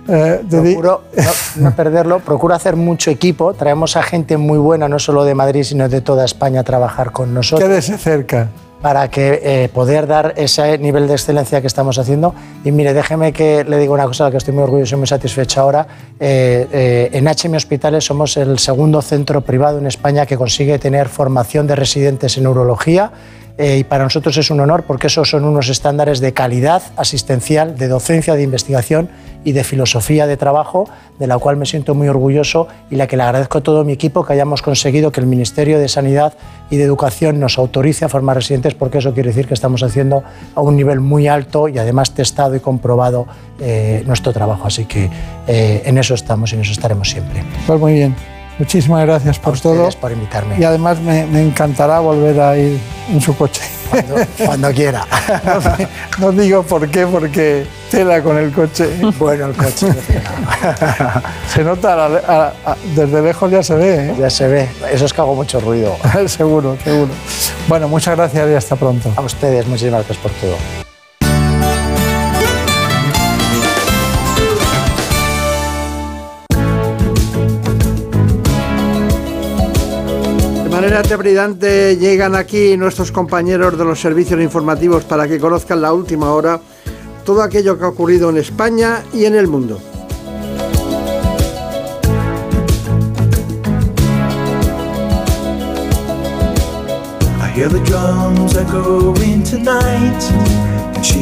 Eh, Procuro no, no, perderlo, procuro hacer mucho equipo, traemos a gente muy buena, no solo de Madrid, sino de toda España a trabajar con nosotros. Quédese cerca para que eh, poder dar ese nivel de excelencia que estamos haciendo. Y mire, déjeme que le diga una cosa a la que estoy muy orgulloso y muy satisfecha ahora. Eh, eh, en HM Hospitales somos el segundo centro privado en España que consigue tener formación de residentes en neurología. Eh, y para nosotros es un honor porque esos son unos estándares de calidad asistencial, de docencia, de investigación y de filosofía de trabajo, de la cual me siento muy orgulloso y la que le agradezco a todo mi equipo que hayamos conseguido que el Ministerio de Sanidad y de Educación nos autorice a formar residentes, porque eso quiere decir que estamos haciendo a un nivel muy alto y además testado y comprobado eh, nuestro trabajo. Así que eh, en eso estamos y en eso estaremos siempre. Pues muy bien. Muchísimas gracias por todo. por invitarme. Y además me, me, encantará volver a ir en su coche. Cuando, cuando quiera. No, no, digo por qué, porque tela con el coche. Bueno, el coche. se nota, a, a, a, desde lejos ya se ve. ¿eh? Ya se ve. Eso es que hago mucho ruido. seguro, seguro. Bueno, muchas gracias y hasta pronto. A ustedes, muchísimas gracias por todo. Manera trepidante llegan aquí nuestros compañeros de los servicios informativos para que conozcan la última hora todo aquello que ha ocurrido en España y en el mundo. I hear the drums echoing tonight, and she.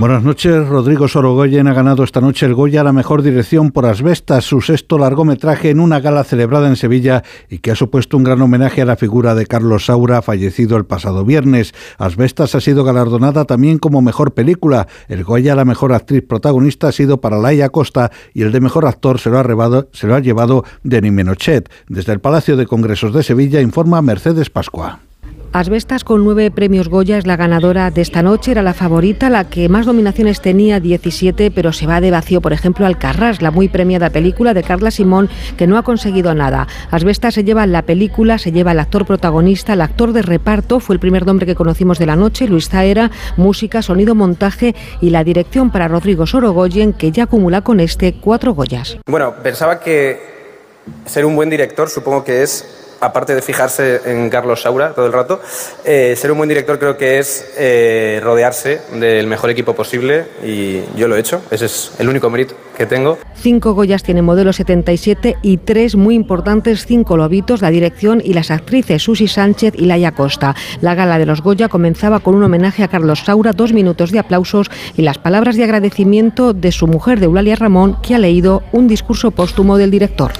Buenas noches. Rodrigo Sorogoyen ha ganado esta noche el Goya a la mejor dirección por Asbestas, su sexto largometraje en una gala celebrada en Sevilla y que ha supuesto un gran homenaje a la figura de Carlos Saura, fallecido el pasado viernes. Asbestas ha sido galardonada también como mejor película. El Goya a la mejor actriz protagonista ha sido para Laia Costa y el de mejor actor se lo ha, rebado, se lo ha llevado Denis Menochet. Desde el Palacio de Congresos de Sevilla informa Mercedes Pascua. Asbestas con nueve premios Goya es la ganadora de esta noche, era la favorita, la que más nominaciones tenía, 17, pero se va de vacío, por ejemplo, Alcarrás, la muy premiada película de Carla Simón, que no ha conseguido nada. Asbestas se lleva la película, se lleva el actor protagonista, el actor de reparto, fue el primer nombre que conocimos de la noche, Luis Zaera, música, sonido, montaje y la dirección para Rodrigo Sorogoyen, que ya acumula con este cuatro Goyas. Bueno, pensaba que ser un buen director supongo que es aparte de fijarse en Carlos Saura todo el rato, eh, ser un buen director creo que es eh, rodearse del mejor equipo posible y yo lo he hecho. Ese es el único mérito que tengo. Cinco Goyas tiene modelo 77 y tres muy importantes, cinco lobitos, la dirección y las actrices Susi Sánchez y Laia Costa. La gala de los Goya comenzaba con un homenaje a Carlos Saura, dos minutos de aplausos y las palabras de agradecimiento de su mujer, de Eulalia Ramón, que ha leído un discurso póstumo del director.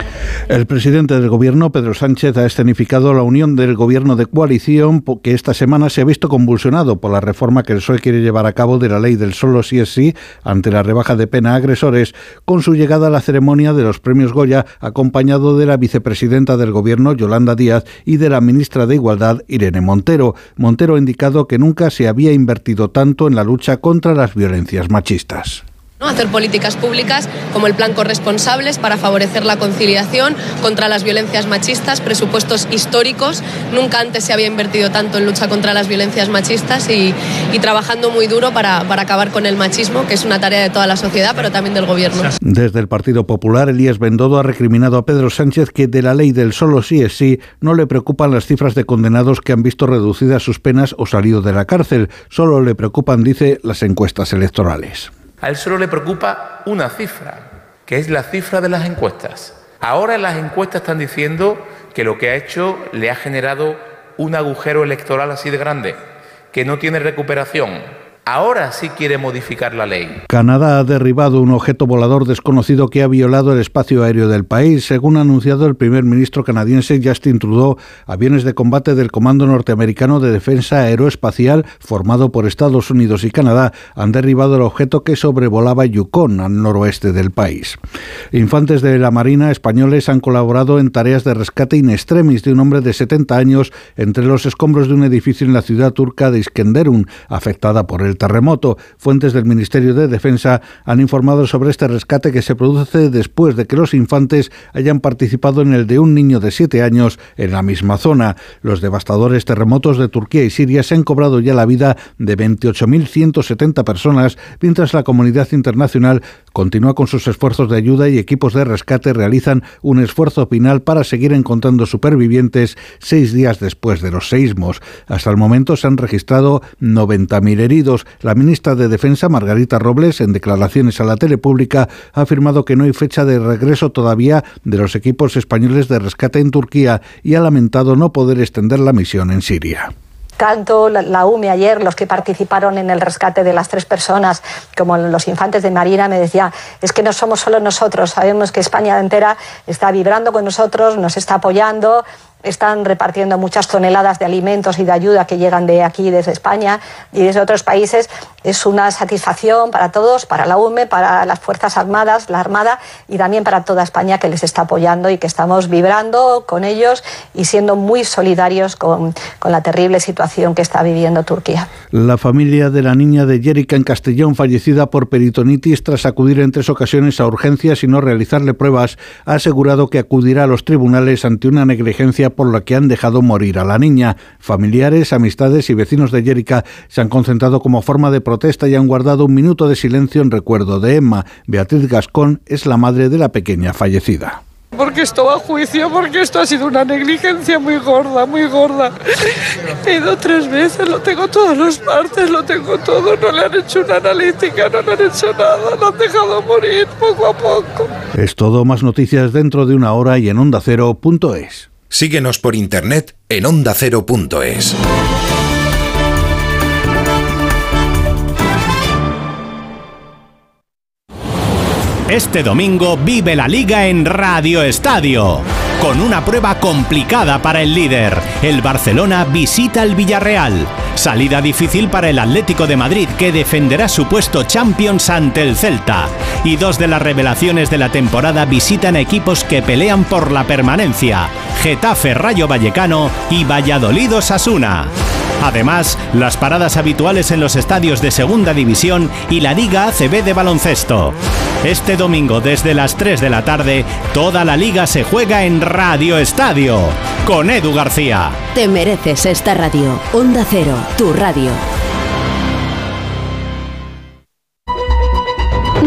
El presidente del gobierno, Pedro Sánchez, ha escenificado la unión del gobierno de coalición que esta semana se ha visto convulsionado por la reforma que el PSOE quiere llevar a cabo de la ley del solo sí es sí ante la rebaja de pena a agresores, con su llegada a la ceremonia de los premios Goya, acompañado de la vicepresidenta del gobierno, Yolanda Díaz, y de la ministra de Igualdad, Irene Montero. Montero ha indicado que nunca se había invertido tanto en la lucha contra las violencias machistas. ¿No? hacer políticas públicas como el plan corresponsables para favorecer la conciliación contra las violencias machistas, presupuestos históricos. Nunca antes se había invertido tanto en lucha contra las violencias machistas y, trabajando muy duro para, para, acabar con el machismo, que es una tarea de toda la sociedad, pero también del Gobierno. Desde el Partido Popular, Elías Bendodo ha recriminado a Pedro Sánchez que de la ley del solo sí es sí no le preocupan las cifras de condenados que han visto reducidas sus penas o salido de la cárcel. Solo le preocupan, dice, las encuestas electorales. A él solo le preocupa una cifra, que es la cifra de las encuestas. Ahora las encuestas están diciendo que lo que ha hecho le ha generado un agujero electoral así de grande, que no tiene recuperación, Ahora sí quiere modificar la ley. Canadá ha derribado un objeto volador desconocido que ha violado el espacio aéreo del país. Según ha anunciado el primer ministro canadiense Justin Trudeau, aviones de combate del Comando Norteamericano de Defensa Aeroespacial, formado por Estados Unidos y Canadá, han derribado el objeto que sobrevolaba Yukon, al noroeste del país. Infantes de la Marina españoles han colaborado en tareas de rescate in extremis de un hombre de 70 años entre los escombros de un edificio en la ciudad turca de Iskenderun, afectada por el terremoto. Fuentes del Ministerio de Defensa han informado sobre este rescate que se produce después de que los infantes hayan participado en el de un niño de 7 años en la misma zona. Los devastadores terremotos de Turquía y Siria se han cobrado ya la vida de 28.170 personas, mientras la comunidad internacional continúa con sus esfuerzos de ayuda y equipos de rescate realizan un esfuerzo final para seguir encontrando supervivientes seis días después de los seísmos. Hasta el momento se han registrado 90.000 heridos. La ministra de Defensa, Margarita Robles, en declaraciones a la tele pública, ha afirmado que no hay fecha de regreso todavía de los equipos españoles de rescate en Turquía y ha lamentado no poder extender la misión en Siria tanto la UME ayer, los que participaron en el rescate de las tres personas, como los infantes de Marina, me decía, es que no somos solo nosotros, sabemos que España entera está vibrando con nosotros, nos está apoyando, están repartiendo muchas toneladas de alimentos y de ayuda que llegan de aquí, desde España y desde otros países. Es una satisfacción para todos, para la UME, para las Fuerzas Armadas, la Armada y también para toda España que les está apoyando y que estamos vibrando con ellos y siendo muy solidarios con, la terrible situación que está viviendo Turquía. La familia de la niña de Jerica en Castellón, fallecida por peritonitis tras acudir en tres ocasiones a urgencias y no realizarle pruebas, ha asegurado que acudirá a los tribunales ante una negligencia por la que han dejado morir a la niña. Familiares, amistades y vecinos de Jerica se han concentrado como forma de protesta y han guardado un minuto de silencio en recuerdo de Emma. Beatriz Gascón es la madre de la pequeña fallecida porque esto va a juicio, porque esto ha sido una negligencia muy gorda, muy gorda. He ido tres veces, lo tengo todas las partes, lo tengo todo, no le han hecho una analítica, no le han hecho nada, lo han dejado morir poco a poco. Es todo, más noticias dentro de una hora y en ondacero.es. Síguenos por internet en ondacero.es. Este domingo vive la liga en Radio Estadio. Con una prueba complicada para el líder, el Barcelona visita el Villarreal. Salida difícil para el Atlético de Madrid, que defenderá su puesto Champions ante el Celta. Y dos de las revelaciones de la temporada visitan equipos que pelean por la permanencia: Getafe Rayo Vallecano y Valladolid Osasuna. Además, las paradas habituales en los estadios de Segunda División y la Liga ACB de baloncesto. Este domingo desde las 3 de la tarde, toda la liga se juega en Radio Estadio, con Edu García. Te mereces esta radio. Onda Cero, tu radio.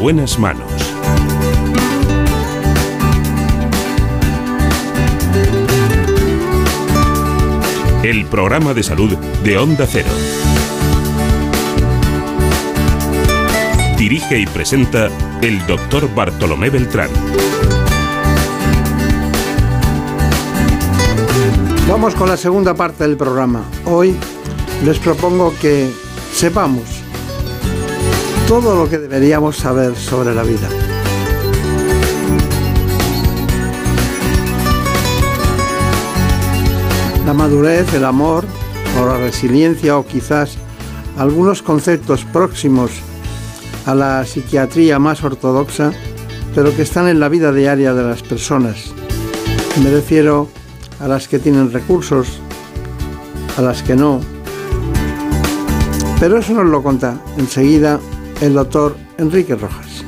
Buenas manos. El programa de salud de Onda Cero. Dirige y presenta el doctor Bartolomé Beltrán. Vamos con la segunda parte del programa. Hoy les propongo que sepamos todo lo que deberíamos saber sobre la vida. La madurez, el amor o la resiliencia o quizás algunos conceptos próximos a la psiquiatría más ortodoxa, pero que están en la vida diaria de las personas. Me refiero a las que tienen recursos, a las que no. Pero eso nos lo conta enseguida el doctor Enrique Rojas.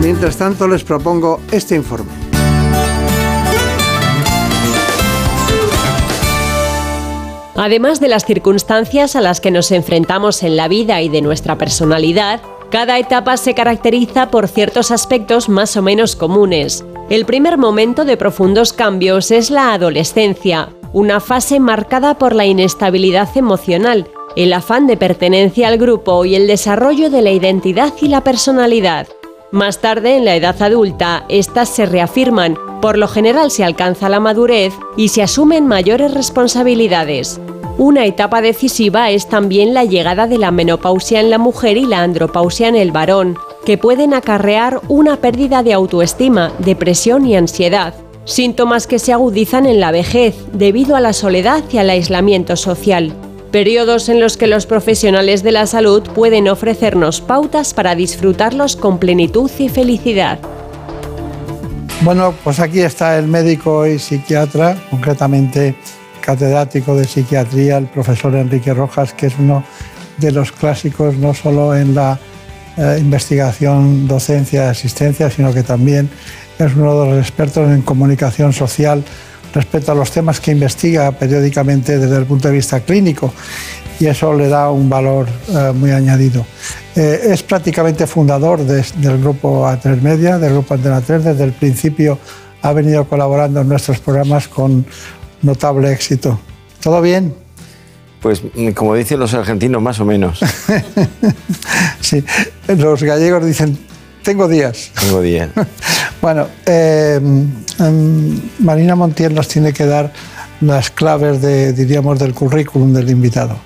Mientras tanto les propongo este informe. Además de las circunstancias a las que nos enfrentamos en la vida y de nuestra personalidad, cada etapa se caracteriza por ciertos aspectos más o menos comunes. El primer momento de profundos cambios es la adolescencia, una fase marcada por la inestabilidad emocional, el afán de pertenencia al grupo y el desarrollo de la identidad y la personalidad. Más tarde, en la edad adulta, estas se reafirman, por lo general se alcanza la madurez y se asumen mayores responsabilidades. Una etapa decisiva es también la llegada de la menopausia en la mujer y la andropausia en el varón, que pueden acarrear una pérdida de autoestima, depresión y ansiedad, síntomas que se agudizan en la vejez debido a la soledad y al aislamiento social periodos en los que los profesionales de la salud pueden ofrecernos pautas para disfrutarlos con plenitud y felicidad. Bueno, pues aquí está el médico y psiquiatra, concretamente catedrático de psiquiatría, el profesor Enrique Rojas, que es uno de los clásicos no solo en la eh, investigación, docencia, asistencia, sino que también es uno de los expertos en comunicación social respecto a los temas que investiga periódicamente desde el punto de vista clínico y eso le da un valor eh, muy añadido. Eh, es prácticamente fundador del grupo A3 Media, del grupo Antena 3, desde el principio ha venido colaborando en nuestros programas con notable éxito. ¿Todo bien? Pues como dicen los argentinos, más o menos. sí, los gallegos dicen, tengo días. Tengo días. bueno, eh, em, Marina Montiel nos tiene que dar las claves de, diríamos, del currículum del invitado.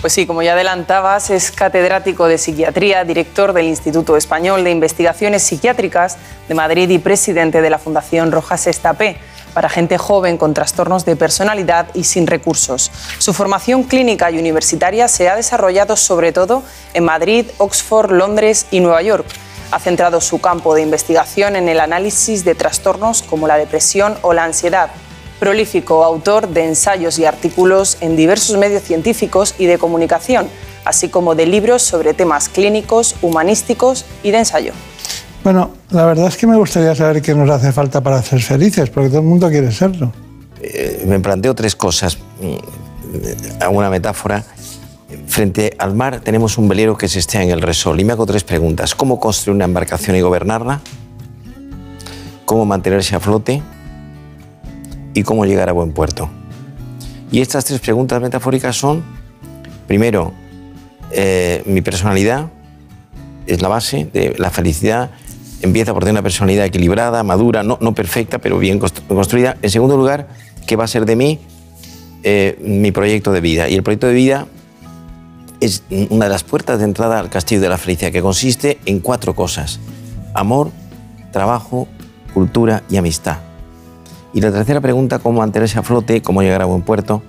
Pues sí, como ya adelantabas, es catedrático de psiquiatría, director del Instituto Español de Investigaciones Psiquiátricas de Madrid y presidente de la Fundación Rojas Estapé para gente joven con trastornos de personalidad y sin recursos. Su formación clínica y universitaria se ha desarrollado sobre todo en Madrid, Oxford, Londres y Nueva York ha centrado su campo de investigación en el análisis de trastornos como la depresión o la ansiedad. Prolífico autor de ensayos y artículos en diversos medios científicos y de comunicación, así como de libros sobre temas clínicos, humanísticos y de ensayo. Bueno, la verdad es que me gustaría saber qué nos hace falta para ser felices, porque todo el mundo quiere serlo. Eh, me planteo tres cosas. Mm, Hago una metáfora Frente al mar tenemos un velero que se estea en el resol y me hago tres preguntas. ¿Cómo construir una embarcación y gobernarla? ¿Cómo mantenerse a flote? y cómo llegar a buen puerto. Y estas tres preguntas metafóricas son, primero, eh, mi personalidad es la base de la felicidad. Empieza por tener una personalidad equilibrada, madura, no, no perfecta, pero bien constru- construida. En segundo lugar, ¿qué va a ser de mí? Eh, mi proyecto de vida. Y el proyecto de vida es una de las puertas de entrada al castillo de la felicidad, que consiste en cuatro cosas. Amor, trabajo, cultura y amistad. Y la tercera pregunta, cómo mantenerse a flote, cómo llegar a buen puerto,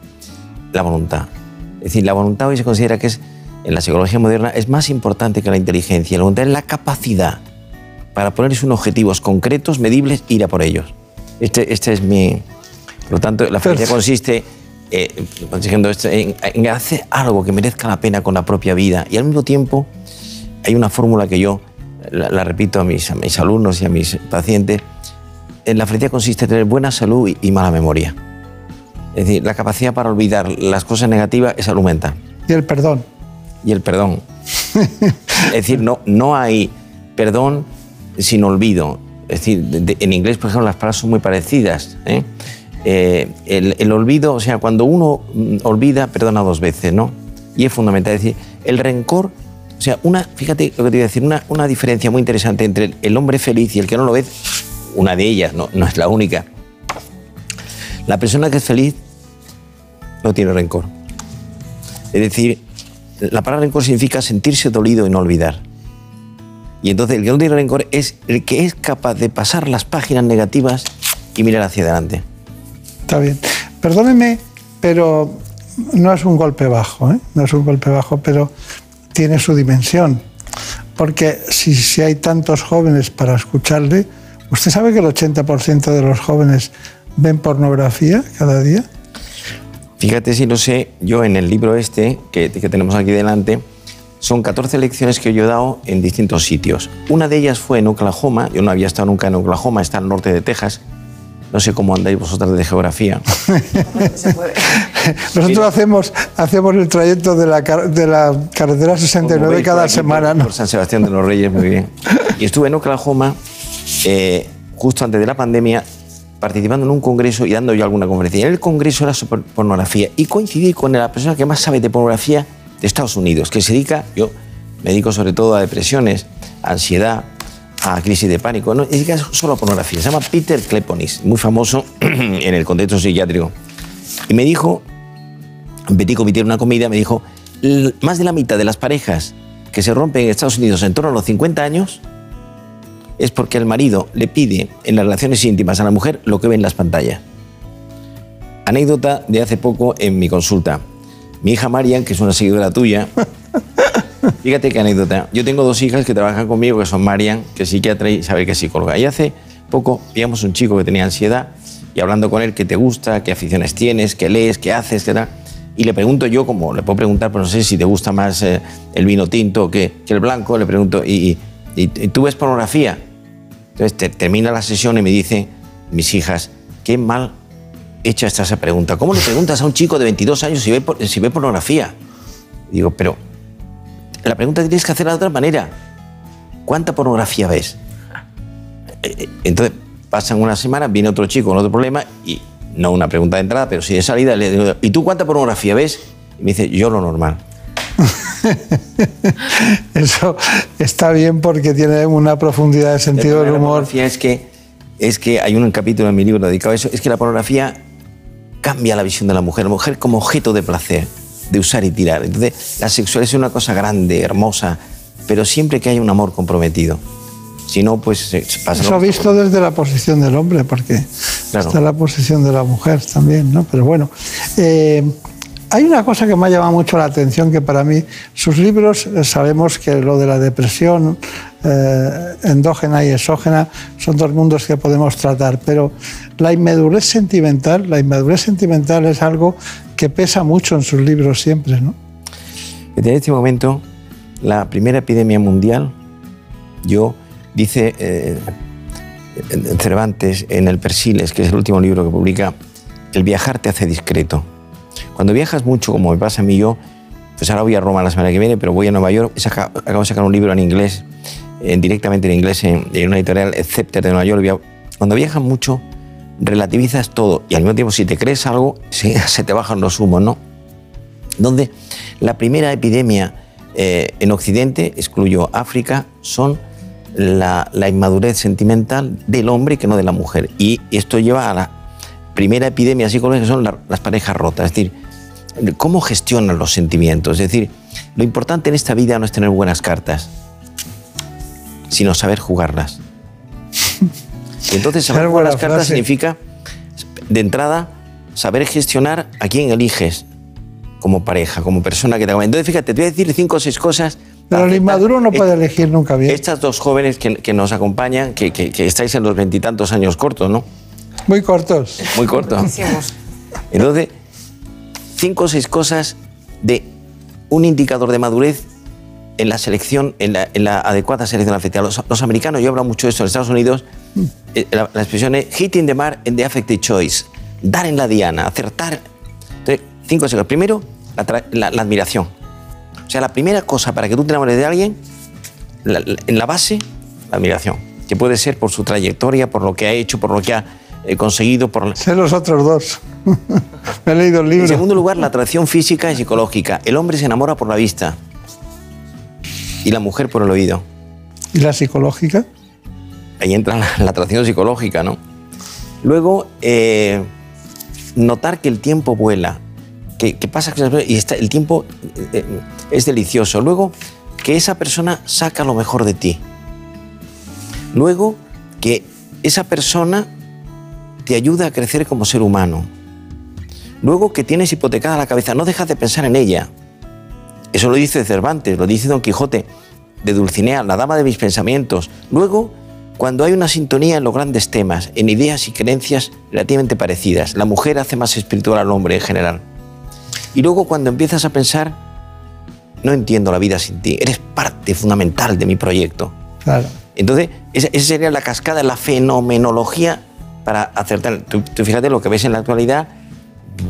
la voluntad. Es decir, la voluntad hoy se considera que es, en la psicología moderna, es más importante que la inteligencia. La voluntad es la capacidad para ponerse unos objetivos concretos, medibles, ir a por ellos. Este, este es mi... Por lo tanto, la felicidad consiste eh, diciendo esto, en, en hacer algo que merezca la pena con la propia vida. Y al mismo tiempo, hay una fórmula que yo la, la repito a mis, a mis alumnos y a mis pacientes. En la felicidad consiste en tener buena salud y, y mala memoria. Es decir, la capacidad para olvidar las cosas negativas es salud mental. Y el perdón. Y el perdón. es decir, no, no hay perdón sin olvido. Es decir, de- de- en inglés, por ejemplo, las palabras son muy parecidas. ¿eh? Eh, el, olvido, o sea, cuando uno mm, olvida, perdona dos veces, ¿no? Y es fundamental. Es decir, el rencor, o sea, una, fíjate lo que te voy a decir, una, una diferencia muy interesante entre el, hombre feliz y el que no lo ve, una de ellas, no, no es la única. La persona que es feliz no tiene rencor. Es decir, la palabra rencor significa sentirse dolido y no olvidar. Y entonces el que no tiene rencor es el que es capaz de pasar las páginas negativas y mirar hacia adelante. Está bien. Perdóneme, pero no es un golpe bajo, ¿eh? no es un golpe bajo, pero tiene su dimensión. Porque si, si hay tantos jóvenes para escucharle, ¿usted sabe que el 80% de los jóvenes ven pornografía cada día? Fíjate si lo sé, yo en el libro este que, que tenemos aquí delante, son 14 lecciones que yo he dado en distintos sitios. Una de ellas fue en Oklahoma, yo no había estado nunca en Oklahoma, está al norte de Texas. No sé cómo andáis vosotras de geografía. Nosotros hacemos, hacemos el trayecto de la, car- de la carretera 69 veis cada por aquí, semana. Por, ¿no? por San Sebastián de los Reyes, muy bien. Y estuve en Oklahoma eh, justo antes de la pandemia participando en un congreso y dando yo alguna conferencia. Y en el congreso era sobre pornografía y coincidí con la persona que más sabe de pornografía de Estados Unidos, que se dedica, yo me dedico sobre todo a depresiones, ansiedad, a crisis de pánico, no, dedica solo pornografía. Se llama Peter Kleponis, muy famoso en el contexto psiquiátrico. Y me dijo, petit comité, una comida, me dijo, "L- más de la mitad de las parejas que se rompen en Estados Unidos en torno a los 50 años es porque el marido le pide en las relaciones íntimas a la mujer lo que ve en las pantallas. Anécdota de hace poco en mi consulta. Mi hija Marian, que es una seguidora tuya, fíjate qué anécdota. Yo tengo dos hijas que trabajan conmigo, que son Marian, que es psiquiatra y sabe que es psicóloga. Y hace poco veíamos un chico que tenía ansiedad y hablando con él qué te gusta, qué aficiones tienes, qué lees, qué haces, qué tal. Y le pregunto yo, como le puedo preguntar, pero no sé si te gusta más eh, el vino tinto que, que el blanco, le pregunto, ¿y, y, y tú ves pornografía? Entonces te- termina la sesión y me dice, mis hijas, qué mal hecha está esa pregunta. ¿Cómo le preguntas a un chico de 22 años si ve, si ve pornografía? Digo, pero la pregunta tienes que hacerla de otra manera. ¿Cuánta pornografía ves? Eh, eh, Entonces pasan unas semanas, viene otro chico con otro problema y no una pregunta de entrada, pero sí de salida, le digo, ¿y tú cuánta pornografía ves? Y me dice, yo lo normal. Eso está bien porque tiene una profundidad de sentido del La humor. pornografía es que, es que hay un capítulo en mi libro dedicado a eso, es que la pornografía cambia la visión de la mujer, la mujer como objeto de placer, de usar y tirar. Entonces, la sexualidad es una cosa grande, hermosa, pero siempre que haya un amor comprometido. Si no, pues se pasa. Eso visto desde la posición del hombre, porque Claro. está la posición de la mujer también, ¿no? Pero bueno, eh, hay una cosa que me ha llamado mucho la atención, que para mí, sus libros, eh, sabemos que lo de la depresión eh, endógena y exógena son dos mundos que podemos tratar, pero la inmadurez sentimental, la inmadurez sentimental es algo que pesa mucho en sus libros siempre, ¿no? Desde este momento, la primera epidemia mundial, yo, dice eh, Cervantes en el Persiles, que es el último libro que publica, el viajar te hace discreto. Cuando viajas mucho, como me pasa a mí yo, pues ahora voy a Roma la semana que viene, pero voy a Nueva York, saca- acabo de sacar un libro en inglés, directamente en inglés, en, en una editorial, Scepter de Nueva York. Cuando viajas mucho, relativizas todo y al mismo tiempo si te crees algo, sí, se te bajan los humos, ¿no? Donde la primera epidemia eh, en Occidente, excluyó África, son la, la inmadurez sentimental del hombre que no de la mujer. Y esto lleva a la primera epidemia psicológica, que son la- las parejas rotas. Es decir, cómo gestionan los sentimientos. Es decir, lo importante en esta vida no es tener buenas cartas, sino saber jugarlas. Y entonces saber jugar las cartas frase. significa, de entrada, saber gestionar a quién eliges como pareja, como persona que te acompaña. Entonces, fíjate, te voy a decir cinco o seis cosas. Pero el inmaduro no puede elegir nunca bien. Estas dos jóvenes que, que nos acompañan, que, que- que estáis en los veintitantos años cortos, ¿no? Muy cortos. Muy cortos. Entonces, cinco o seis cosas de un indicador de madurez en la selección, en la, en la adecuada selección afectiva. Los, los americanos, yo hablo mucho de esto en Estados Unidos, eh, la, la expresión es hitting the mark in the affective choice, dar en la diana, acertar. Entonces, cinco segundos. Primero, la, la- admiración. O sea, la primera cosa para que tú te enamores de alguien, en la base, la admiración. Que puede ser por su trayectoria, por lo que ha hecho, por lo que ha eh, conseguido, por... Sé los otros dos. Me he leído el En libro. segundo lugar, la atracción física y psicológica. El hombre se enamora por la vista y la mujer por el oído. ¿Y la psicológica? Ahí entra la, la atracción psicológica, ¿no? Luego, eh, notar que el tiempo vuela, que, que pasa y está, el tiempo eh, eh, es delicioso. Luego, que esa persona saca lo mejor de ti. Luego, que esa persona te ayuda a crecer como ser humano. Luego, que tienes hipotecada la cabeza, no dejas de pensar en ella. Eso lo dice Cervantes, lo dice Don Quijote de Dulcinea, la dama de mis pensamientos. Luego, cuando hay una sintonía en los grandes temas, en ideas y creencias relativamente parecidas, la mujer hace más espiritual al hombre en general. Y luego cuando empiezas a pensar, no entiendo la vida sin ti, eres parte fundamental de mi proyecto. Claro. Entonces, esa, sería la cascada, la fenomenología para acertar. Tú, tú fíjate lo que ves en la actualidad.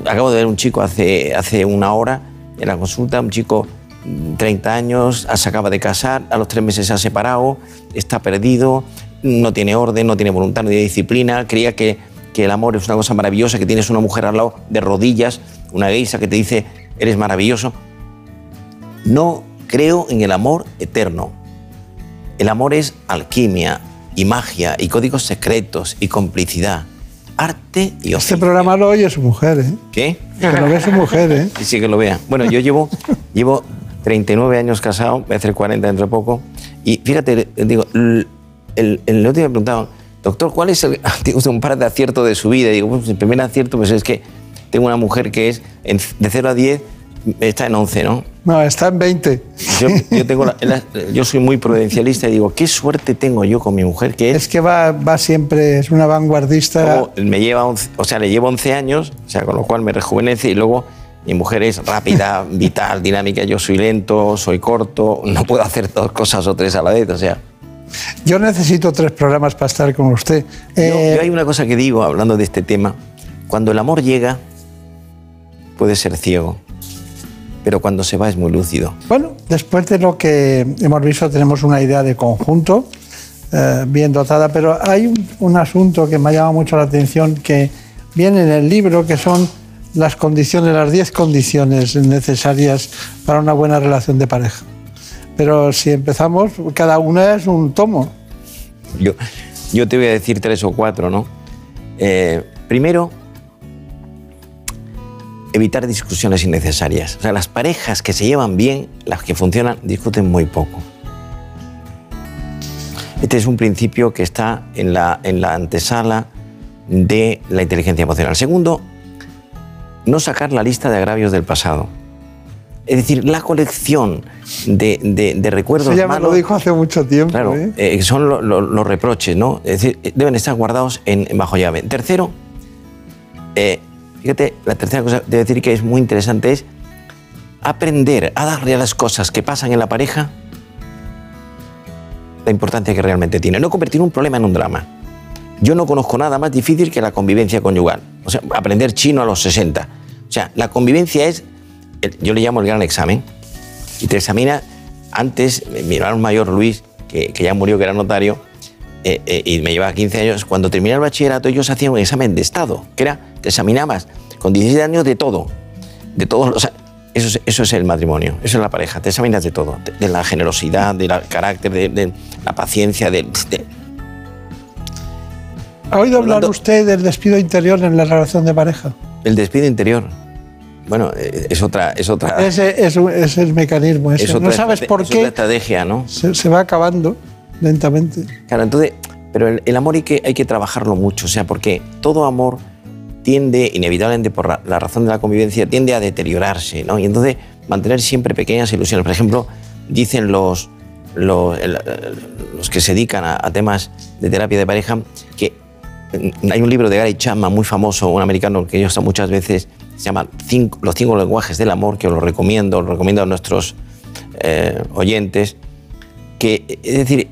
Acabo de ver un chico hace, hace una hora en la consulta, un chico mm, 30 años, se acaba de casar, a los tres meses se ha separado, está perdido, no tiene orden, no tiene voluntad, no tiene disciplina, creía que, que el amor es una cosa maravillosa, que tienes una mujer al lado de rodillas, una geisa que te dice, eres maravilloso. No creo en el amor eterno. El amor es alquimia y magia y códigos secretos y complicidad, arte y Este oficio. programa lo oye su mujer, ¿eh? ¿Qué? Que lo ve su mujer, ¿eh? Sí, sí, que lo vea. Bueno, yo llevo, llevo 39 años casado, voy a hacer 40 dentro de poco. Y fíjate, digo, el, el, el otro día me preguntaban, doctor, ¿cuál es el, un par de aciertos de su vida? Y digo, pues el primer acierto pues es que tengo una mujer que es de 0 a 10, está en 11, ¿no? No, está en 20. Yo, yo tengo la- la- yo soy muy prudencialista y digo, qué suerte tengo yo con mi mujer, que es Es que va, va siempre, es una vanguardista. Me lleva 11, o sea, le llevo 11 años, o sea, con lo cual me rejuvenece y luego mi mujer es rápida, vital, dinámica, yo soy lento, soy corto, no puedo hacer dos cosas o tres a la vez, o sea. Yo necesito tres programas para estar con usted. Yo, Eh, yo hay una cosa que digo hablando de este tema, cuando el amor llega puede ser ciego, pero cuando se va es muy lúcido. Bueno, después de lo que hemos visto, tenemos una idea de conjunto eh, bien dotada, pero hay un, un asunto que me ha llamado mucho la atención que viene en el libro, que son las condiciones, las 10 condiciones necesarias para una buena relación de pareja. Pero si empezamos, cada una es un tomo. Yo, yo te voy a decir tres o cuatro, ¿no? Eh, primero, evitar discusiones innecesarias. O sea, las parejas que se llevan bien, las que funcionan, discuten muy poco. Este es un principio que está en la, en la antesala de la inteligencia emocional. Segundo, no sacar la lista de agravios del pasado. Es decir, la colección de, de- de recuerdos Eso ya me malos lo dijo hace mucho tiempo. Claro, ¿eh? eh, son lo- lo- los reproches, ¿no? Es decir, deben estar guardados en, en bajo llave. Tercero, eh, fíjate, la tercera cosa de decir que es muy interesante es aprender a darle a las cosas que pasan en la pareja la importancia que realmente tiene. No convertir un problema en un drama. Yo no conozco nada más difícil que la convivencia conyugal. O sea, aprender chino a los 60. O sea, la convivencia es, yo le llamo el gran examen. Y te examina, antes, mi hermano mayor Luis, que, que ya murió, que era notario, eh, eh, y me llevaba 15 años, cuando terminé el bachillerato ellos hacían un examen de estado, que era, te examinabas con 17 años de todo, de todos los... Eso es, eso es el matrimonio, eso es la pareja, te examinas de todo, de, de la generosidad, del carácter, de, de la paciencia, de, de- ¿Ha oído hablar usted del despido interior en la relación de pareja? el despido interior. Bueno, eh, es otra... Es otra Ese es, es el mecanismo ese. es otra no sabes por es qué estrategia, ¿no? se, se va acabando lentamente. Claro, entonces, pero el, el amor hay que, hay que trabajarlo mucho, o sea, porque todo amor tiende, inevitablemente por la, razón de la convivencia, tiende a deteriorarse, ¿no? Y entonces mantener siempre pequeñas ilusiones. Por ejemplo, dicen los, los, los que se dedican a, temas de terapia de pareja que mm, hay un libro de Gary Chapman muy famoso, un americano que yo está muchas veces, se llama Los cinco lenguajes del amor, que os lo recomiendo, lo recomiendo a nuestros eh, oyentes, que, es decir,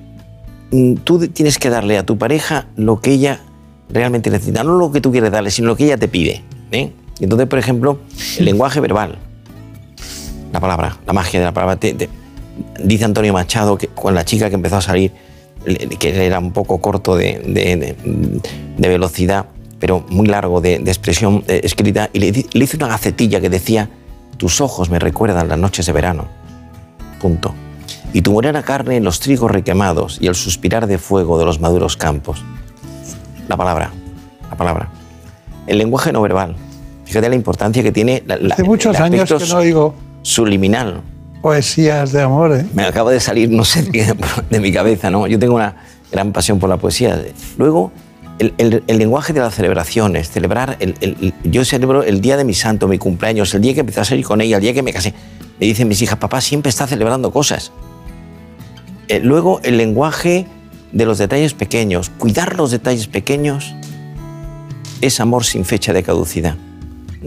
mm, tú tienes que darle a tu pareja lo que ella realmente necesita, no lo que tú quieres darle, sino lo que ella te pide. ¿eh? Entonces, por ejemplo, el lenguaje verbal, la palabra, la magia de la palabra. dice Antonio Machado que con la chica que empezó a salir, que era un poco corto de, velocidad, pero muy largo de, expresión eh, escrita, y le, le hizo una gacetilla que decía, tus ojos me recuerdan las noches de verano. Punto. Y tu morena carne en los trigos requemados y el suspirar de fuego de los maduros campos. La palabra, la palabra. El lenguaje no verbal. Fíjate la importancia que tiene la, la- Hace muchos años que no oigo subliminal. poesías de amor. ¿eh? Me acaba de salir, no sé, de mi cabeza, ¿no? Yo tengo una gran pasión por la poesía. Luego, el, el- el lenguaje de las celebraciones, celebrar, el, el- el- yo celebro el día de mi santo, mi cumpleaños, el día que empecé a salir con ella, el día que me casé. Me dicen mis hijas, papá siempre está celebrando cosas. Eh, luego, el lenguaje de los detalles pequeños, cuidar los detalles pequeños es amor sin fecha de caducidad.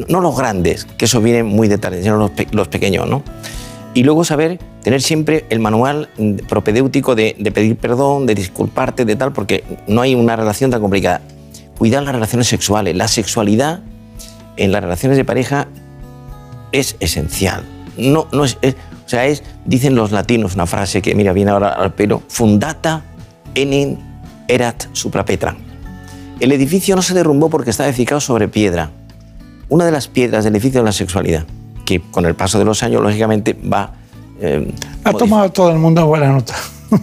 No los grandes, que eso viene muy de tarde, sino los, pe- los pequeños, ¿no? Y luego saber tener siempre el manual mm, propedéutico de, pedir perdón, de disculparte, de tal, porque no hay una relación tan complicada. Cuidar las relaciones sexuales. La sexualidad en las relaciones de pareja es esencial. No, no es, es- o sea, es, dicen los latinos una frase que, mira, viene ahora al pelo, fundata enim erat suprapetra. El edificio no se derrumbó porque estaba edificado sobre piedra. Una de las piedras del edificio es la sexualidad, que con el paso de los años, lógicamente, va... eh, Ha tomado todo el mundo buena nota.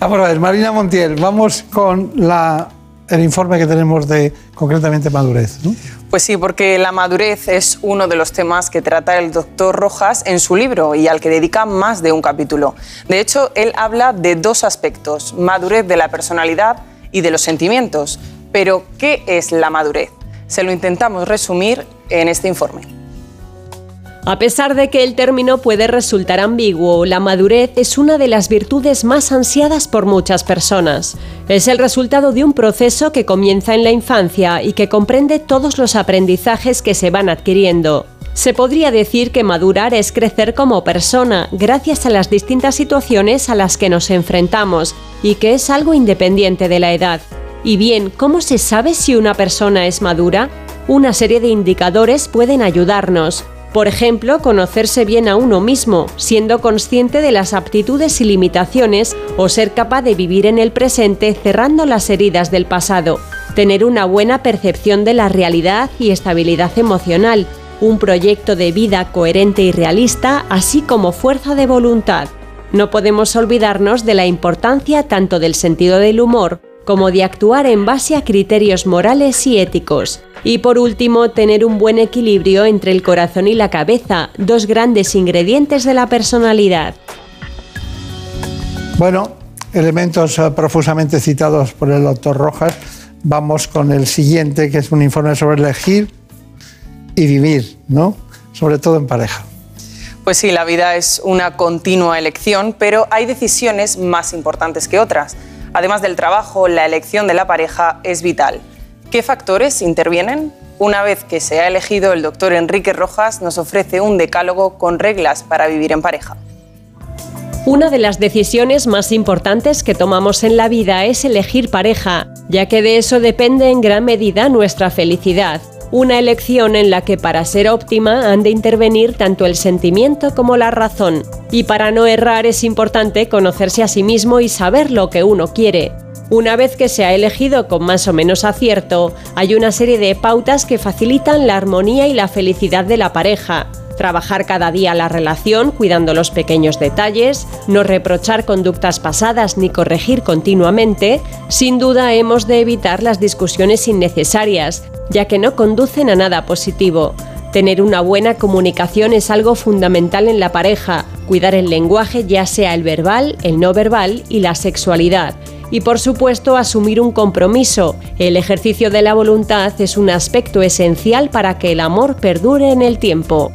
Vamos a ver, Marina Montiel, vamos con la, el informe que tenemos de concretamente madurez. ¿no? Pues sí, porque la madurez es uno de los temas que trata el doctor Rojas en su libro y al que dedica más de un capítulo. De hecho, él habla de dos aspectos, madurez de la personalidad y de los sentimientos. Pero, ¿qué es la madurez? Se lo intentamos resumir en este informe. A pesar de que el término puede resultar ambiguo, la madurez es una de las virtudes más ansiadas por muchas personas. Es el resultado de un proceso que comienza en la infancia y que comprende todos los aprendizajes que se van adquiriendo. Se podría decir que madurar es crecer como persona gracias a las distintas situaciones a las que nos enfrentamos y que es algo independiente de la edad. Y bien, ¿cómo se sabe si una persona es madura? Una serie de indicadores pueden ayudarnos. Por ejemplo, conocerse bien a uno mismo, siendo consciente de las aptitudes y limitaciones, o ser capaz de vivir en el presente cerrando las heridas del pasado. Tener una buena percepción de la realidad y estabilidad emocional, un proyecto de vida coherente y realista, así como fuerza de voluntad. No podemos olvidarnos de la importancia tanto del sentido del humor como de actuar en base a criterios morales y éticos. Y por último, tener un buen equilibrio entre el corazón y la cabeza, dos grandes ingredientes de la personalidad. Bueno, elementos eh, profusamente citados por el doctor Rojas. Vamos con el siguiente, que es un informe sobre elegir y vivir, ¿no? Sobre todo en pareja. Pues sí, la vida es una continua elección, pero hay decisiones más importantes que otras. Además del trabajo, la elección de la pareja es vital. ¿Qué factores intervienen? Una vez que se ha elegido, el doctor Enrique Rojas nos ofrece un decálogo con reglas para vivir en pareja. Una de las decisiones más importantes que tomamos en la vida es elegir pareja, ya que de eso depende en gran medida nuestra felicidad. Una elección en la que para ser óptima han de intervenir tanto el sentimiento como la razón. Y para no errar es importante conocerse a sí mismo y saber lo que uno quiere. Una vez que se ha elegido con más o menos acierto, hay una serie de pautas que facilitan la armonía y la felicidad de la pareja. Trabajar cada día la relación cuidando los pequeños detalles, no reprochar conductas pasadas ni corregir continuamente, sin duda hemos de evitar las discusiones innecesarias, ya que no conducen a nada positivo. Tener una buena comunicación es algo fundamental en la pareja, cuidar el lenguaje ya sea el verbal, el no verbal y la sexualidad. Y por supuesto asumir un compromiso. El ejercicio de la voluntad es un aspecto esencial para que el amor perdure en el tiempo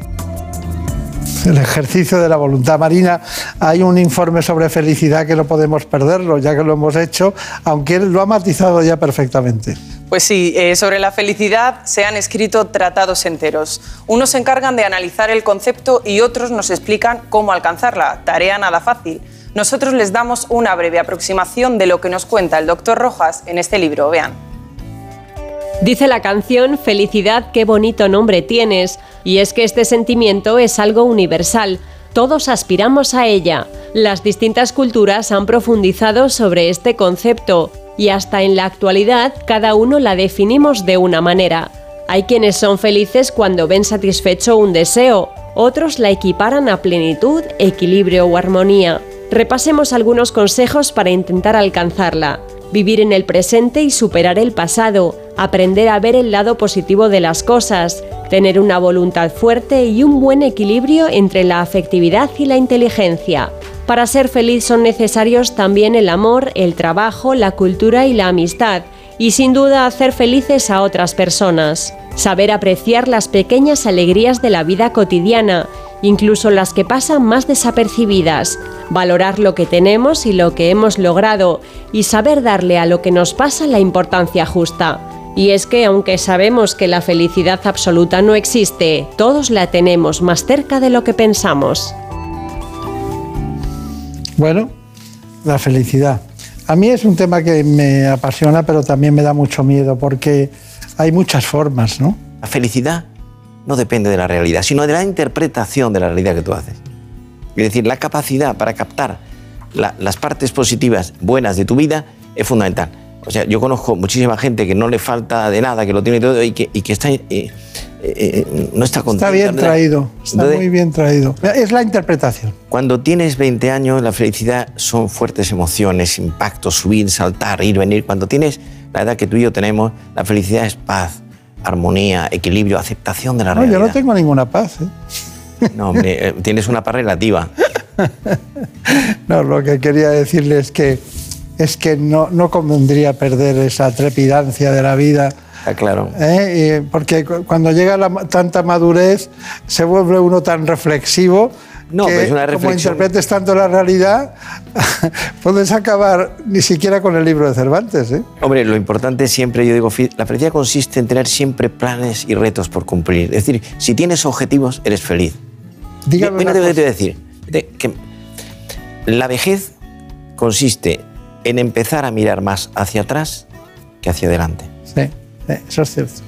el ejercicio de la voluntad marina. Hay un informe sobre felicidad que no podemos perderlo, ya que lo hemos hecho, aunque él lo ha matizado ya perfectamente. Pues sí, eh, sobre la felicidad se han escrito tratados enteros. Unos se encargan de analizar el concepto y otros nos explican cómo alcanzarla. Tarea nada fácil. Nosotros les damos una breve aproximación de lo que nos cuenta el doctor Rojas en este libro. Vean. Dice la canción Felicidad, qué bonito nombre tienes. Y es que este sentimiento es algo universal. Todos aspiramos a ella. Las distintas culturas han profundizado sobre este concepto y hasta en la actualidad cada uno la definimos de una manera. Hay quienes son felices cuando ven satisfecho un deseo, otros la equiparan a plenitud, equilibrio o armonía. Repasemos algunos consejos para intentar alcanzarla. Vivir en el presente y superar el pasado, aprender a ver el lado positivo de las cosas, tener una voluntad fuerte y un buen equilibrio entre la afectividad y la inteligencia, para ser feliz son necesarios también el amor, el trabajo, la cultura y la amistad, y sin duda hacer felices a otras personas. Saber apreciar las pequeñas alegrías de la vida cotidiana, incluso las que pasan más desapercibidas, valorar lo que tenemos y lo que hemos logrado, y saber darle a lo que nos pasa la importancia justa. Y es que aunque sabemos que la felicidad absoluta no existe, todos la tenemos más cerca de lo que pensamos. Bueno, la felicidad. A mí es un tema que me apasiona, pero también me da mucho miedo, porque hay muchas formas, ¿no? La felicidad no depende de la realidad, sino de la interpretación de la realidad que tú haces. Es decir, la capacidad para captar las partes positivas, buenas de tu vida, es fundamental. O sea, yo conozco muchísima gente que no le falta de nada, que lo tiene todo y que, está... Eh, eh, eh, no está contenta. Está bien traído, está muy bien traído. Es la interpretación. Cuando tienes 20 años, la felicidad son fuertes emociones, impactos, subir, saltar, ir, venir. Cuando tienes la edad que tú y yo tenemos, la felicidad es paz, armonía, equilibrio, aceptación de la no, realidad. Yo no tengo ninguna paz. ¿eh? No, hombre, tienes una paz relativa. no, lo que quería decirle es que, es que no, no convendría perder esa trepidancia de la vida Ah, claro. ¿Eh? porque cuando llega la, tanta madurez se vuelve uno tan reflexivo no, que es una como interpretes tanto la realidad, puedes acabar ni siquiera con el libro de Cervantes. ¿eh? Hombre, lo importante siempre, yo digo, la felicidad consiste en tener siempre planes y retos por cumplir. Es decir, si tienes objetivos, eres feliz. Dígame Mira, te decir que la vejez consiste en empezar a mirar más hacia atrás que hacia adelante. Sí. Eh, eso es cierto.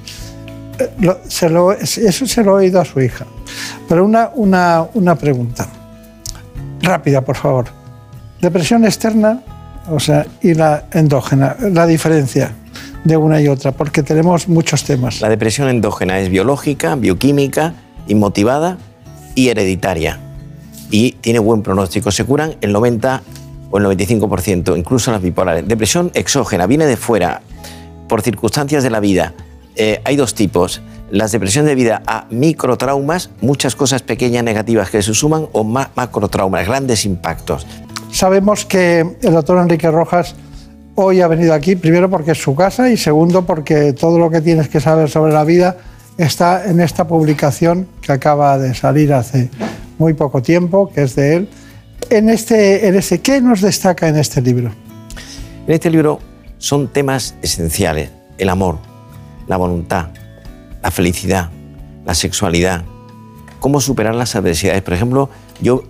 Eh, eso se lo he oído a su hija. Pero una, una, una pregunta. Rápida, por favor. Depresión externa, o sea, y la endógena, la diferencia de una y otra, porque tenemos muchos temas. La depresión endógena es biológica, bioquímica, inmotivada y hereditaria. Y tiene buen pronóstico. Se curan el 90 o el 95%, incluso las bipolares. Depresión exógena viene de fuera, por circunstancias de la vida. Eh, hay dos tipos. Las depresiones de vida a microtraumas, muchas cosas pequeñas negativas que se suman, o macrotraumas, grandes impactos. Sabemos que el doctor Enrique Rojas hoy ha venido aquí, primero porque es su casa y segundo porque todo lo que tienes que saber sobre la vida está en esta publicación que acaba de salir hace muy poco tiempo, que es de él. En este, en ese, ¿Qué nos destaca en este libro? En este libro son temas esenciales. El amor, la voluntad, la felicidad, la sexualidad, cómo superar las adversidades. Por ejemplo, yo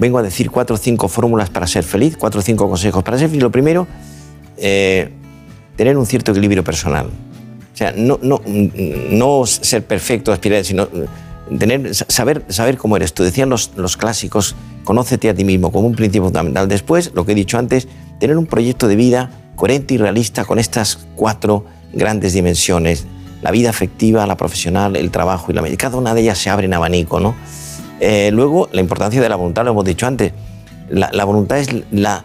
vengo a decir cuatro o cinco fórmulas para ser feliz, cuatro o cinco consejos para ser feliz. Lo primero, eh, tener un cierto equilibrio personal. O sea, no, no, no ser perfecto, aspirar, sino tener, saber, saber cómo eres tú. Decían los, los clásicos, conócete a ti mismo como un principio fundamental. Después, lo que he dicho antes, tener un proyecto de vida coherente y realista con estas cuatro grandes dimensiones. La vida afectiva, la profesional, el trabajo y la medicina. Cada una de ellas se abre en abanico, ¿no? Eh, luego, la importancia de la voluntad, lo hemos dicho antes. La, la voluntad es la,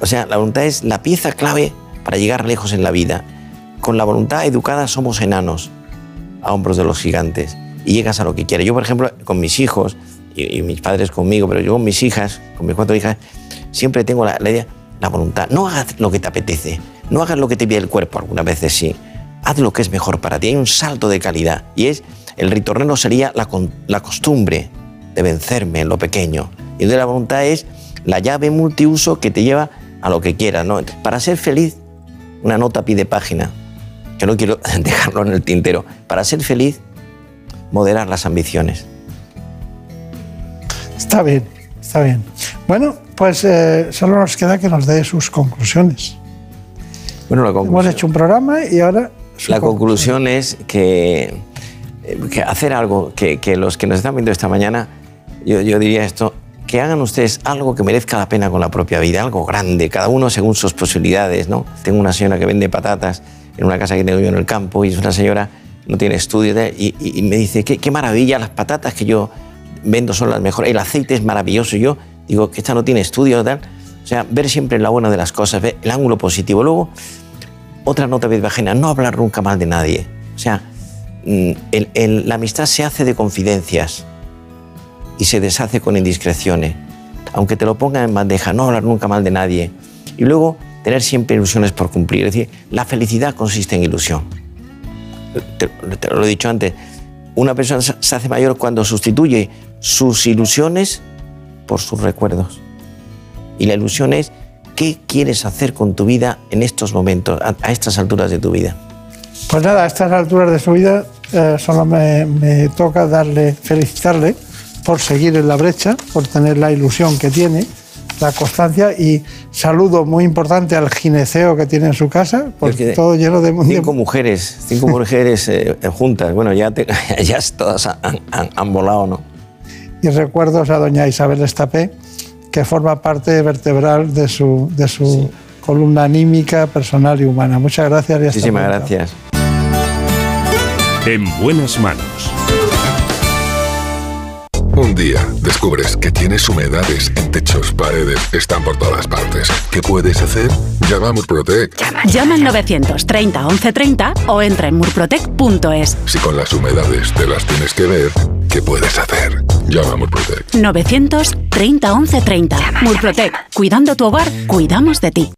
o sea, la voluntad es la pieza clave para llegar lejos en la vida. Con la voluntad educada somos enanos a hombros de los gigantes y llegas a lo que quieres. Yo, por ejemplo, con mis hijos y, y mis padres conmigo, pero yo con mis hijas, con mis cuatro hijas, siempre tengo la, la idea, la voluntad. No hagas lo que te apetece, no hagas lo que te pide el cuerpo, algunas veces sí. Haz lo que es mejor para ti. Hay un salto de calidad y es el ritornelo sería la, la costumbre de vencerme en lo pequeño. Y entonces la voluntad es la llave multiuso que te lleva a lo que quieras. ¿no? Para ser feliz, una nota pide página, que no quiero dejarlo en el tintero. Para ser feliz, moderar las ambiciones. Está bien, está bien. Bueno, pues eh, solo nos queda que nos dé sus conclusiones. Bueno, la Hemos conclusión, hecho un programa y ahora la conclusión. es que, eh, que hacer algo, que, que los que nos están viendo esta mañana, yo, yo diría esto, que hagan ustedes algo que merezca la pena con la propia vida, algo grande, cada uno según sus posibilidades. ¿no? Tengo una señora que vende patatas en una casa que tengo yo en el campo y es una señora, no tiene estudio tal, y, y- y me dice, qué, qué maravilla, las patatas que yo vendo son las mejores, el aceite es maravilloso. Y yo digo que esta no tiene estudio tal. O sea, ver siempre la buena de las cosas, ver el ángulo positivo. Luego, otra nota bajena, no hablar nunca mal de nadie. O sea, mm, la amistad se hace de confidencias y se deshace con indiscreciones. Aunque te lo pongan en bandeja, no hablar nunca mal de nadie. Y luego, tener siempre ilusiones por cumplir. Es decir, la felicidad consiste en ilusión. Te, lo he dicho antes, una persona se hace mayor cuando sustituye sus ilusiones por sus recuerdos. Y la ilusión es qué quieres hacer con tu vida en estos momentos, a, a estas alturas de tu vida. Pues nada, a estas alturas de su vida eh, solo me, me toca darle, felicitarle por seguir en la brecha, por tener la ilusión que tiene, la constancia y saludo muy importante al gineceo que tiene en su casa, porque todo lleno de... de- Cinco mujeres, cinco mujeres eh, juntas. Bueno, ya, te- ya todas han, han- han volado, ¿no? y recuerdos a doña Isabel Estapé, que forma parte vertebral de su, de su columna anímica, personal y humana. Muchas gracias y hasta Muchísimas pronto. gracias. En buenas manos. Un día descubres que tienes humedades en techos, paredes, están por todas partes. ¿Qué puedes hacer? Llama a Murprotec. Llama al 930 1130 o entra en murprotec.es. Si con las humedades te las tienes que ver, ¿qué puedes hacer? Llama a Murprotec. 930 1130. Murprotec. Cuidando tu hogar, cuidamos de ti.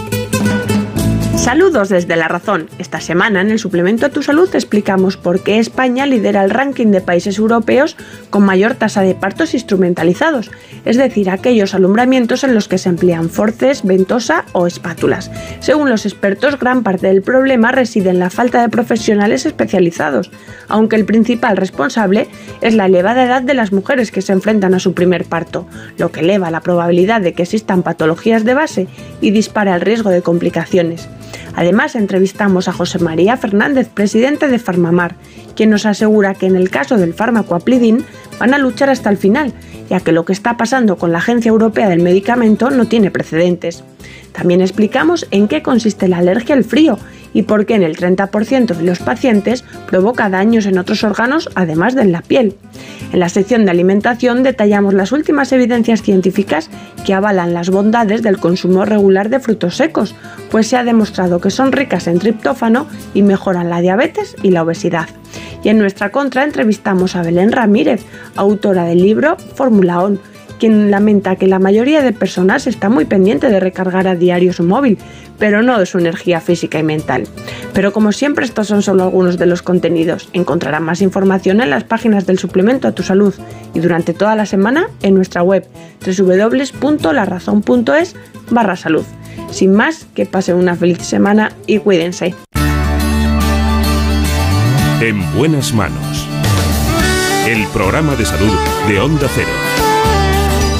Saludos desde La Razón. Esta semana en el suplemento a tu salud explicamos por qué España lidera el ranking de países europeos con mayor tasa de partos instrumentalizados, es decir, aquellos alumbramientos en los que se emplean forces, ventosa o espátulas. Según los expertos, gran parte del problema reside en la falta de profesionales especializados, aunque el principal responsable es la elevada edad de las mujeres que se enfrentan a su primer parto, lo que eleva la probabilidad de que existan patologías de base y dispara el riesgo de complicaciones. Además, entrevistamos a José María Fernández, presidente de Farmamar, quien nos asegura que en el caso del fármaco Aplidin van a luchar hasta el final, ya que lo que está pasando con la Agencia Europea del Medicamento no tiene precedentes. También explicamos en qué consiste la alergia al frío y por qué en el 30% de los pacientes provoca daños en otros órganos además de en la piel. En la sección de alimentación detallamos las últimas evidencias científicas que avalan las bondades del consumo regular de frutos secos, pues se ha demostrado que son ricas en triptófano y mejoran la diabetes y la obesidad. Y en nuestra contra entrevistamos a Belén Ramírez, autora del libro Fórmula On, quien lamenta que la mayoría de personas está muy pendiente de recargar a diario su móvil, pero no de su energía física y mental. Pero como siempre estos son solo algunos de los contenidos. Encontrarán más información en las páginas del suplemento a tu salud y durante toda la semana en nuestra web www.larazón.es barra salud. Sin más, que pasen una feliz semana y cuídense. En buenas manos. El programa de salud de Onda Cero.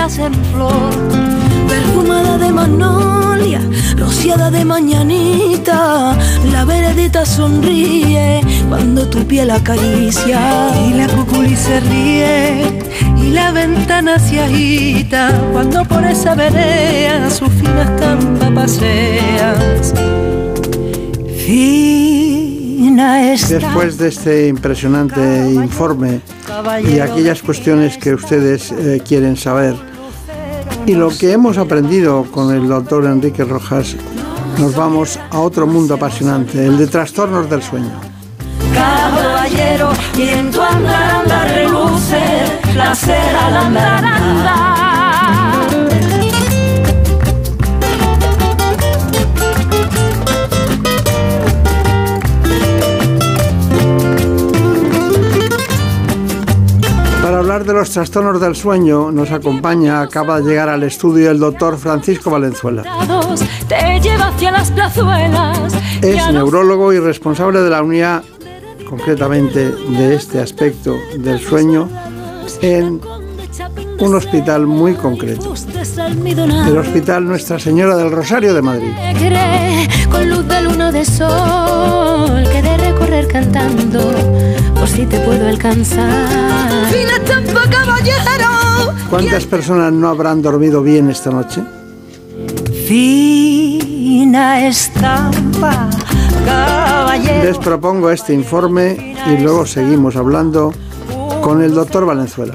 Mejillas en flor. Perfumada de magnolia, rociada de mañanita, la veredita sonríe cuando tu piel acaricia. Y la cuculi se ríe y la ventana se agita cuando por esa vereda su fina estampa paseas. Fina está. Después de este impresionante informe y aquellas cuestiones que ustedes eh, quieren saber y lo que hemos aprendido con el doctor Enrique Rojas, nos vamos a otro mundo apasionante, el de trastornos del sueño. Hablar de los trastornos del sueño, nos acompaña, acaba de llegar al estudio el doctor Francisco Valenzuela. Es neurólogo y responsable de la unidad, concretamente de este aspecto del sueño, en un hospital muy concreto, el Hospital Nuestra Señora del Rosario de Madrid. Cree con luz de luna de sol que de recorrer cantando por si te puedo alcanzar. Fina estampa, caballero. ¿Cuántas personas no habrán dormido bien esta noche? Fina estampa, caballero. Les propongo este informe y luego seguimos hablando con el doctor Valenzuela.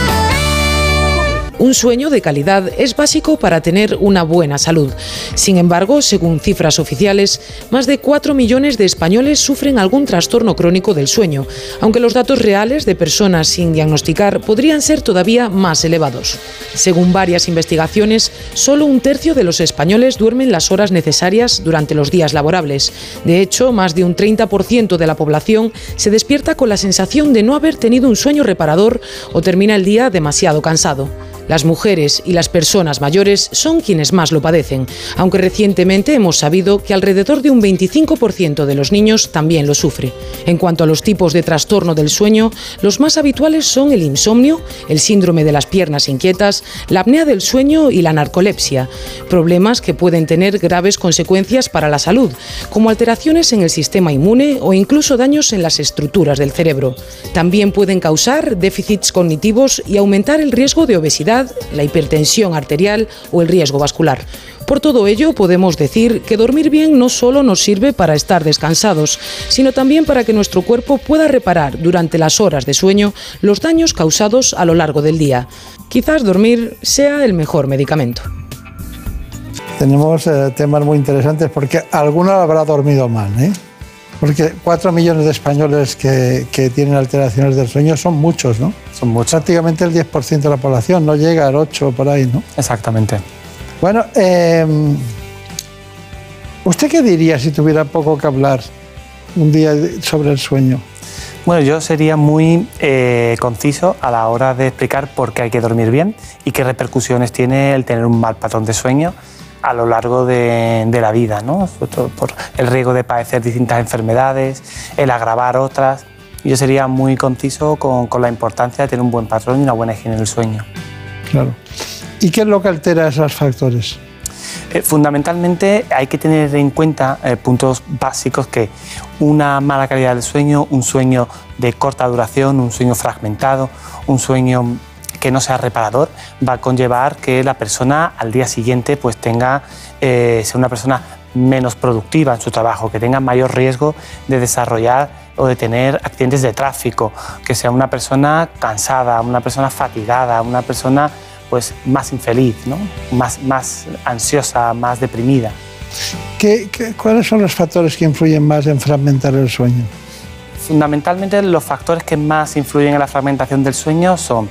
Un sueño de calidad es básico para tener una buena salud. Sin embargo, según cifras oficiales, más de 4 millones de españoles sufren algún trastorno crónico del sueño, aunque los datos reales de personas sin diagnosticar podrían ser todavía más elevados. Según varias investigaciones, solo un tercio de los españoles duermen las horas necesarias durante los días laborables. De hecho, más de un 30% de la población se despierta con la sensación de no haber tenido un sueño reparador o termina el día demasiado cansado. Las mujeres y las personas mayores son quienes más lo padecen, aunque recientemente hemos sabido que alrededor de un 25% de los niños también lo sufre. En cuanto a los tipos de trastorno del sueño, los más habituales son el insomnio, el síndrome de las piernas inquietas, la apnea del sueño y la narcolepsia, problemas que pueden tener graves consecuencias para la salud, como alteraciones en el sistema inmune o incluso daños en las estructuras del cerebro. También pueden causar déficits cognitivos y aumentar el riesgo de obesidad, la hipertensión arterial o el riesgo vascular. Por todo ello, podemos decir que dormir bien no solo nos sirve para estar descansados, sino también para que nuestro cuerpo pueda reparar durante las horas de sueño los daños causados a lo largo del día. Quizás dormir sea el mejor medicamento. Tenemos eh, temas muy interesantes porque alguno habrá dormido mal, ¿eh? Porque 4 millones de españoles que, que tienen alteraciones del sueño son muchos, ¿no? Son muchos. Prácticamente el 10% de la población, no llega al 8 por ahí, ¿no? Exactamente. Bueno, eh, ¿usted qué diría si tuviera poco que hablar un día sobre el sueño? Bueno, yo sería muy eh, conciso a la hora de explicar por qué hay que dormir bien y qué repercusiones tiene el tener un mal patrón de sueño a lo largo de, de la vida, ¿no? Sobre todo por el riesgo de padecer distintas enfermedades, el agravar otras. Yo sería muy conciso con, con la importancia de tener un buen patrón y una buena higiene del sueño. Claro. ¿Y qué es lo que altera esos factores? Eh, fundamentalmente hay que tener en cuenta eh, puntos básicos que una mala calidad del sueño, un sueño de corta duración, un sueño fragmentado, un sueño que no sea reparador, va a conllevar que la persona al día siguiente pues tenga, eh, sea una persona menos productiva en su trabajo, que tenga mayor riesgo de desarrollar o de tener accidentes de tráfico, que sea una persona cansada, una persona fatigada, una persona pues más infeliz, ¿no? más, más ansiosa, más deprimida. ¿Qué, cuáles son los factores que influyen más en fragmentar el sueño? Fundamentalmente los factores que más influyen en la fragmentación del sueño son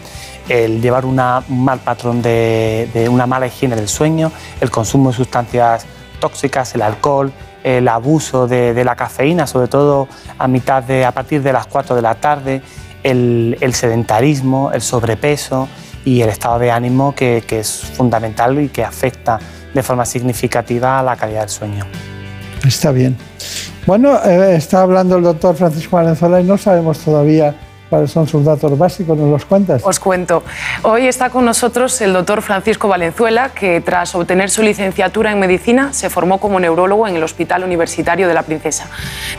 el llevar un mal patrón de, una mala higiene del sueño, el consumo de sustancias tóxicas, el alcohol, el abuso de, la cafeína, sobre todo a, mitad de, a partir de las 4 de la tarde, el, sedentarismo, el sobrepeso y el estado de ánimo que, es fundamental y que afecta de forma significativa a la calidad del sueño. Está bien. Bueno, eh, está hablando el doctor Francisco Valenzuela y no sabemos todavía ¿Cuáles son sus datos básicos? ¿Nos los cuentas? Os cuento. Hoy está con nosotros el doctor Francisco Valenzuela, que tras obtener su licenciatura en medicina se formó como neurólogo en el Hospital Universitario de la Princesa.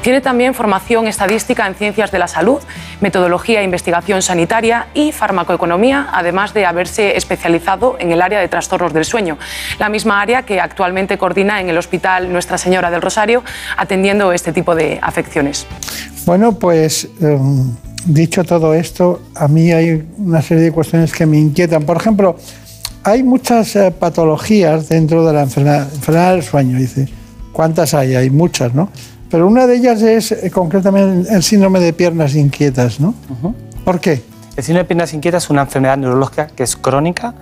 Tiene también formación estadística en ciencias de la salud, metodología e investigación sanitaria y farmacoeconomía, además de haberse especializado en el área de trastornos del sueño, la misma área que actualmente coordina en el Hospital Nuestra Señora del Rosario, atendiendo este tipo de afecciones. Bueno, pues... Em, dicho todo esto, a mí hay una serie de cuestiones que me inquietan. Por ejemplo, hay muchas eh, patologías dentro de la enfermedad, del sueño. Dice, ¿cuántas hay? Hay muchas, ¿no? Pero una de ellas es eh, concretamente el síndrome de piernas inquietas, ¿no? ¿Por qué? El síndrome de piernas inquietas es una enfermedad neurológica que es crónica,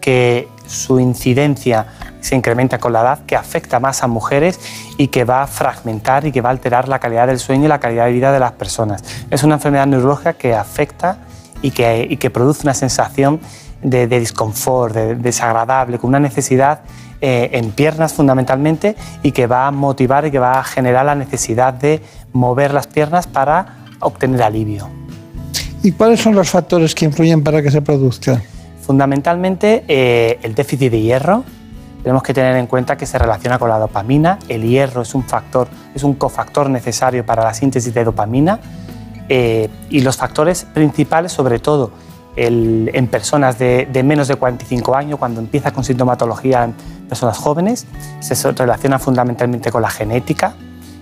que su incidencia se incrementa con la edad, que afecta más a mujeres y que va a fragmentar y que va a alterar la calidad del sueño y la calidad de vida de las personas. Es una enfermedad neurológica que afecta y que, que produce una sensación de, de disconfort, de, desagradable, con una necesidad eh, en piernas fundamentalmente y que va a motivar y que va a generar la necesidad de mover las piernas para obtener alivio. ¿Y cuáles son los factores que influyen para que se produzca? Fundamentalmente eh, el déficit de hierro, tenemos que tener en cuenta que se relaciona con la dopamina. El hierro es un factor, es un cofactor necesario para la síntesis de dopamina. Eh, y los factores principales, sobre todo en personas de, menos de 45 años, cuando empieza con sintomatología en personas jóvenes, se relaciona fundamentalmente con la genética.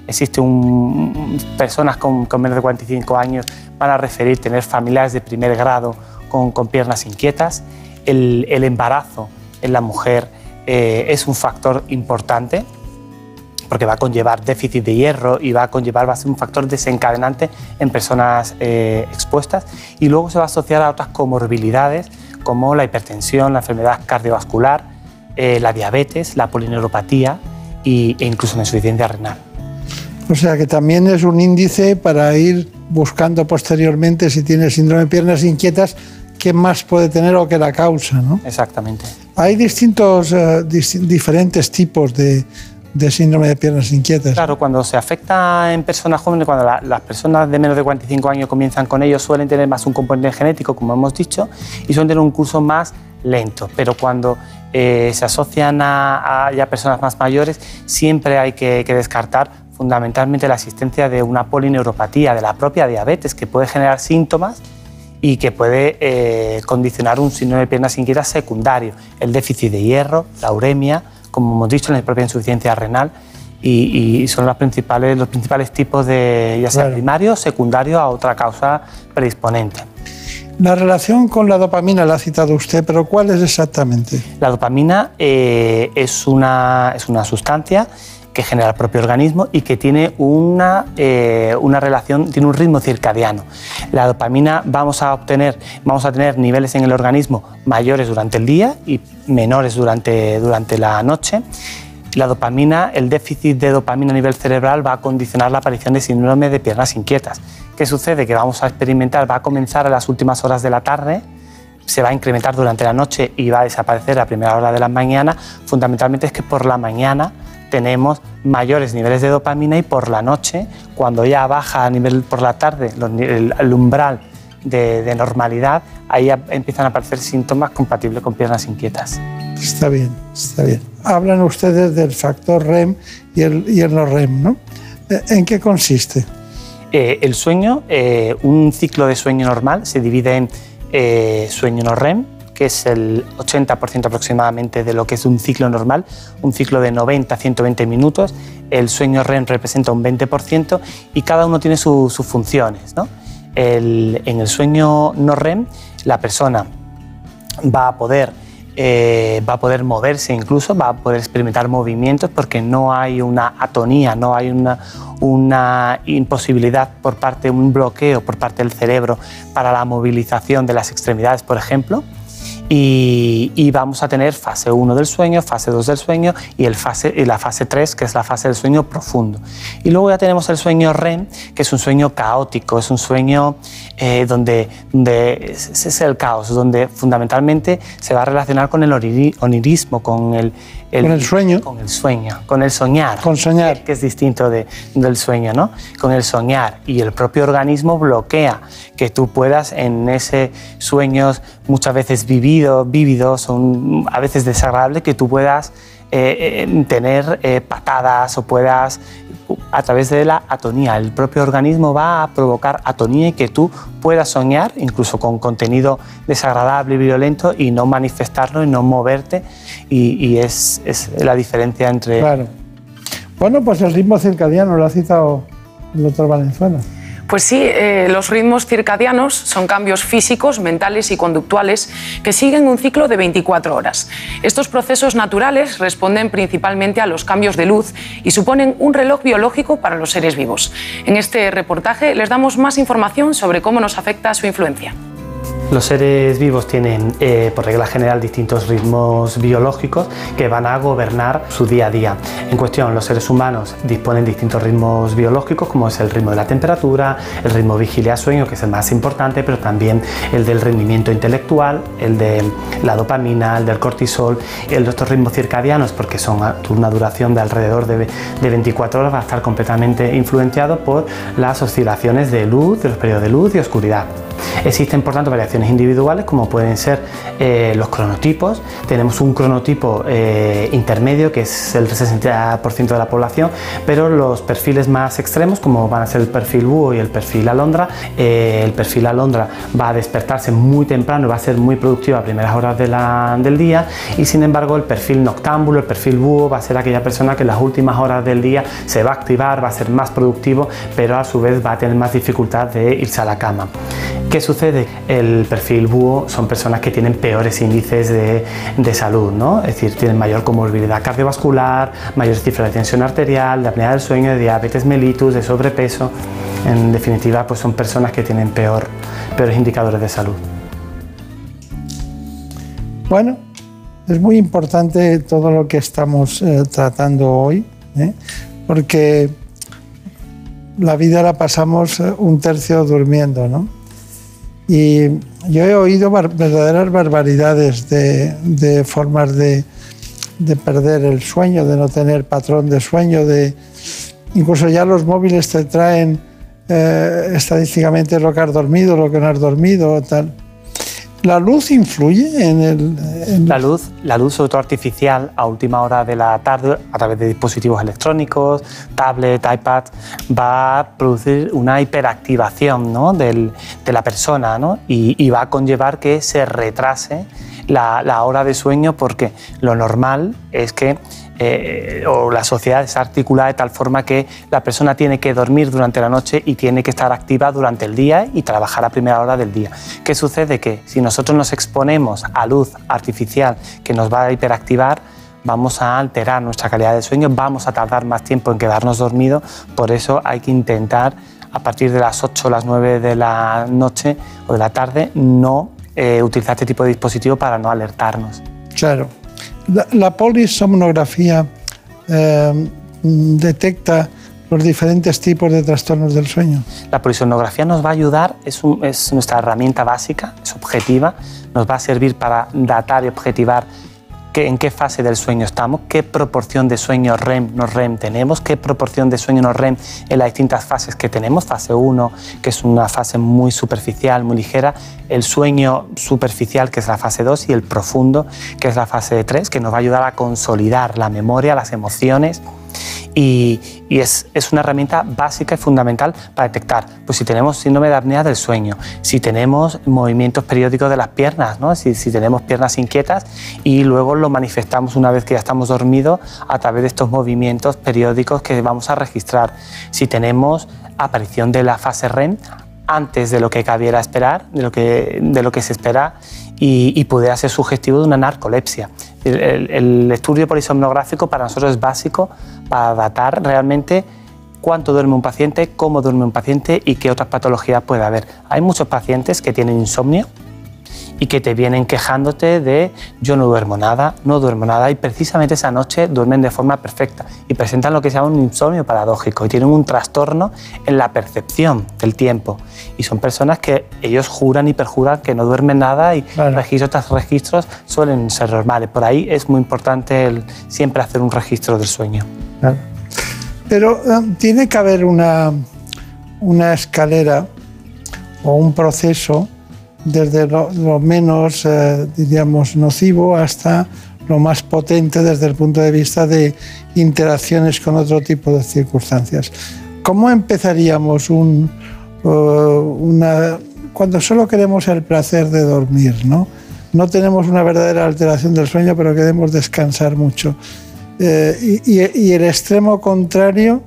Existen personas con, menos de 45 años van a referir tener familiares de primer grado con, piernas inquietas. El, el embarazo en la mujer eh, es un factor importante porque va a conllevar déficit de hierro y va a conllevar, va a ser un factor desencadenante en personas eh, expuestas y luego se va a asociar a otras comorbilidades como la hipertensión, la enfermedad cardiovascular, eh, la diabetes, la polineuropatía e incluso la insuficiencia renal. O sea que también es un índice para ir buscando posteriormente si tiene síndrome de piernas inquietas, qué más puede tener o qué la causa, ¿no? Exactamente. Hay distintos, eh, diferentes tipos de, síndrome de piernas inquietas. Claro, cuando se afecta en personas jóvenes, cuando las personas de menos de 45 años comienzan con ello, suelen tener más un componente genético, como hemos dicho, y suelen tener un curso más lento. Pero cuando eh, se asocian a, ya personas más mayores, siempre hay que, que descartar fundamentalmente la existencia de una polineuropatía, de la propia diabetes, que puede generar síntomas y que puede eh, condicionar un síndrome de piernas inquietas secundario, el déficit de hierro, la uremia, como hemos dicho, la propia insuficiencia renal, y, son los principales, los principales tipos de, ya sea primario o secundario a otra causa predisponente. La relación con la dopamina la ha citado usted, pero ¿cuál es exactamente? La dopamina eh, es, una, es una sustancia que genera el propio organismo y que tiene una, eh, una relación, tiene un ritmo circadiano. La dopamina vamos a obtener, vamos a tener niveles en el organismo mayores durante el día y menores durante, durante la noche. La dopamina, el déficit de dopamina a nivel cerebral va a condicionar la aparición de síndrome de piernas inquietas. ¿Qué sucede? Que vamos a experimentar, va a comenzar a las últimas horas de la tarde, se va a incrementar durante la noche y va a desaparecer a primera hora de la mañana. Fundamentalmente es que por la mañana tenemos mayores niveles de dopamina y por la noche, cuando ya baja a nivel por la tarde el, umbral de, normalidad, ahí empiezan a aparecer síntomas compatibles con piernas inquietas. Está bien, está bien. Hablan ustedes del factor REM y el, y el no REM, ¿no? ¿En qué consiste? Eh, el sueño, eh, un ciclo de sueño normal se divide en eh, sueño no REM, es el 80% aproximadamente de lo que es un ciclo normal, un ciclo de 90 a 120 minutos. El sueño REM representa un 20% y cada uno tiene sus funciones. en el sueño no REM, la persona va a poder eh, va a poder moverse incluso, va a poder experimentar movimientos porque no hay una atonía, no hay una, una imposibilidad por parte, un bloqueo por parte del cerebro para la movilización de las extremidades, por ejemplo. Y, vamos a tener fase 1 del sueño, fase 2 del sueño y, el fase, y la fase 3, que es la fase del sueño profundo. Y luego ya tenemos el sueño REM, que es un sueño caótico, es un sueño eh, donde, donde es el caos, donde fundamentalmente se va a relacionar con el onirismo, con el, con el sueño. Con el sueño, con el soñar. Con soñar. Que es distinto de, del sueño, ¿no? Con el soñar. Y el propio organismo bloquea que tú puedas en ese sueños muchas veces vividos, vívidos, son a veces desagradables, que tú puedas eh, eh, tener eh, patadas o puedas a través de la atonía. El propio organismo va a provocar atonía y que tú puedas soñar, incluso con contenido desagradable y violento, y no manifestarlo y no moverte. Y, es, es, la diferencia entre... Claro. Bueno, pues el ritmo circadiano lo ha citado el doctor Valenzuela. Pues sí, eh, los ritmos circadianos son cambios físicos, mentales y conductuales que siguen un ciclo de 24 horas. Estos procesos naturales responden principalmente a los cambios de luz y suponen un reloj biológico para los seres vivos. En este reportaje les damos más información sobre cómo nos afecta su influencia. Los seres vivos tienen, eh, por regla general, distintos ritmos biológicos que van a gobernar su día a día. En cuestión, los seres humanos disponen de distintos ritmos biológicos, como es el ritmo de la temperatura, el ritmo vigilia-sueño, que es el más importante, pero también el del rendimiento intelectual, el de la dopamina, el del cortisol, el de estos ritmos circadianos, porque son una duración de alrededor de, de 24 horas, va a estar completamente influenciado por las oscilaciones de luz, de los periodos de luz y oscuridad. Existen, por tanto, variaciones individuales como pueden ser eh, los cronotipos. Tenemos un cronotipo eh, intermedio que es el 60% de la población, pero los perfiles más extremos, como van a ser el perfil búho y el perfil alondra, eh, el perfil alondra va a despertarse muy temprano, va a ser muy productivo a primeras horas del día y sin embargo el perfil noctámbulo, el perfil búho va a ser aquella persona que en las últimas horas del día se va a activar, va a ser más productivo, pero a su vez va a tener más dificultad de irse a la cama. ¿Qué sucede? El perfil búho son personas que tienen peores índices de, salud, ¿no? Es decir, tienen mayor comorbilidad cardiovascular, mayor cifra de tensión arterial, de apnea del sueño, de diabetes mellitus, de sobrepeso. En definitiva, pues son personas que tienen peor, peores indicadores de salud. Bueno, es muy importante todo lo que estamos eh, tratando hoy, ¿eh? porque la vida la pasamos eh, un tercio durmiendo, ¿no? Y yo he oído verdaderas barbaridades de, formas de, perder el sueño, de no tener patrón de sueño, de incluso ya los móviles te traen eh, estadísticamente lo que has dormido, lo que no has dormido, tal. ¿La luz influye en el...? La, luz, la luz, sobre todo artificial, a última hora de la tarde, a través de dispositivos electrónicos, tablet, iPad, va a producir una hiperactivación ¿no? de la persona ¿no? y, va a conllevar que se retrase la, la hora de sueño porque lo normal es que eh, o la sociedad es articulada de tal forma que la persona tiene que dormir durante la noche y tiene que estar activa durante el día y trabajar a primera hora del día. ¿Qué sucede? Que si nosotros nos exponemos a luz artificial que nos va a hiperactivar, vamos a alterar nuestra calidad de sueño, vamos a tardar más tiempo en quedarnos dormidos, por eso hay que intentar a partir de las 8 o las 9 de la noche o de la tarde no eh, utilizar este tipo de dispositivo para no alertarnos. Claro. La, polisomnografía eh, detecta los diferentes tipos de trastornos del sueño. La polisomnografía nos va a ayudar, es, es, nuestra herramienta básica, es objetiva, nos va a servir para datar y objetivar en qué fase del sueño estamos, qué proporción de sueño REM no REM tenemos, qué proporción de sueño no REM en las distintas fases que tenemos. Fase 1, que es una fase muy superficial, muy ligera, el sueño superficial, que es la fase 2, y el profundo, que es la fase 3, que nos va a ayudar a consolidar la memoria, las emociones y, es, una herramienta básica y fundamental para detectar pues, si tenemos síndrome de apnea del sueño, si tenemos movimientos periódicos de las piernas, ¿no? si, si tenemos piernas inquietas y luego lo manifestamos una vez que ya estamos dormidos a través de estos movimientos periódicos que vamos a registrar. Si tenemos aparición de la fase REM antes de lo que cabiera esperar, de lo que, de lo que se espera y, y pudiera ser sugestivo de una narcolepsia. El, el, estudio polisomnográfico para nosotros es básico para datar realmente cuánto duerme un paciente, cómo duerme un paciente y qué otras patologías puede haber. Hay muchos pacientes que tienen insomnio, y que te vienen quejándote de yo no duermo nada, no duermo nada y precisamente esa noche duermen de forma perfecta y presentan lo que se llama un insomnio paradójico y tienen un trastorno en la percepción del tiempo y son personas que ellos juran y perjuran que no duermen nada y registros tras registros suelen ser normales. Por ahí es muy importante siempre hacer un registro del sueño. Pero eh, tiene que haber una, una escalera o un proceso desde lo, menos, eh, diríamos, nocivo hasta lo más potente desde el punto de vista de interacciones con otro tipo de circunstancias. ¿Cómo empezaríamos un, eh, una, cuando solo queremos el placer de dormir? ¿no? no tenemos una verdadera alteración del sueño, pero queremos descansar mucho. Eh, y el extremo contrario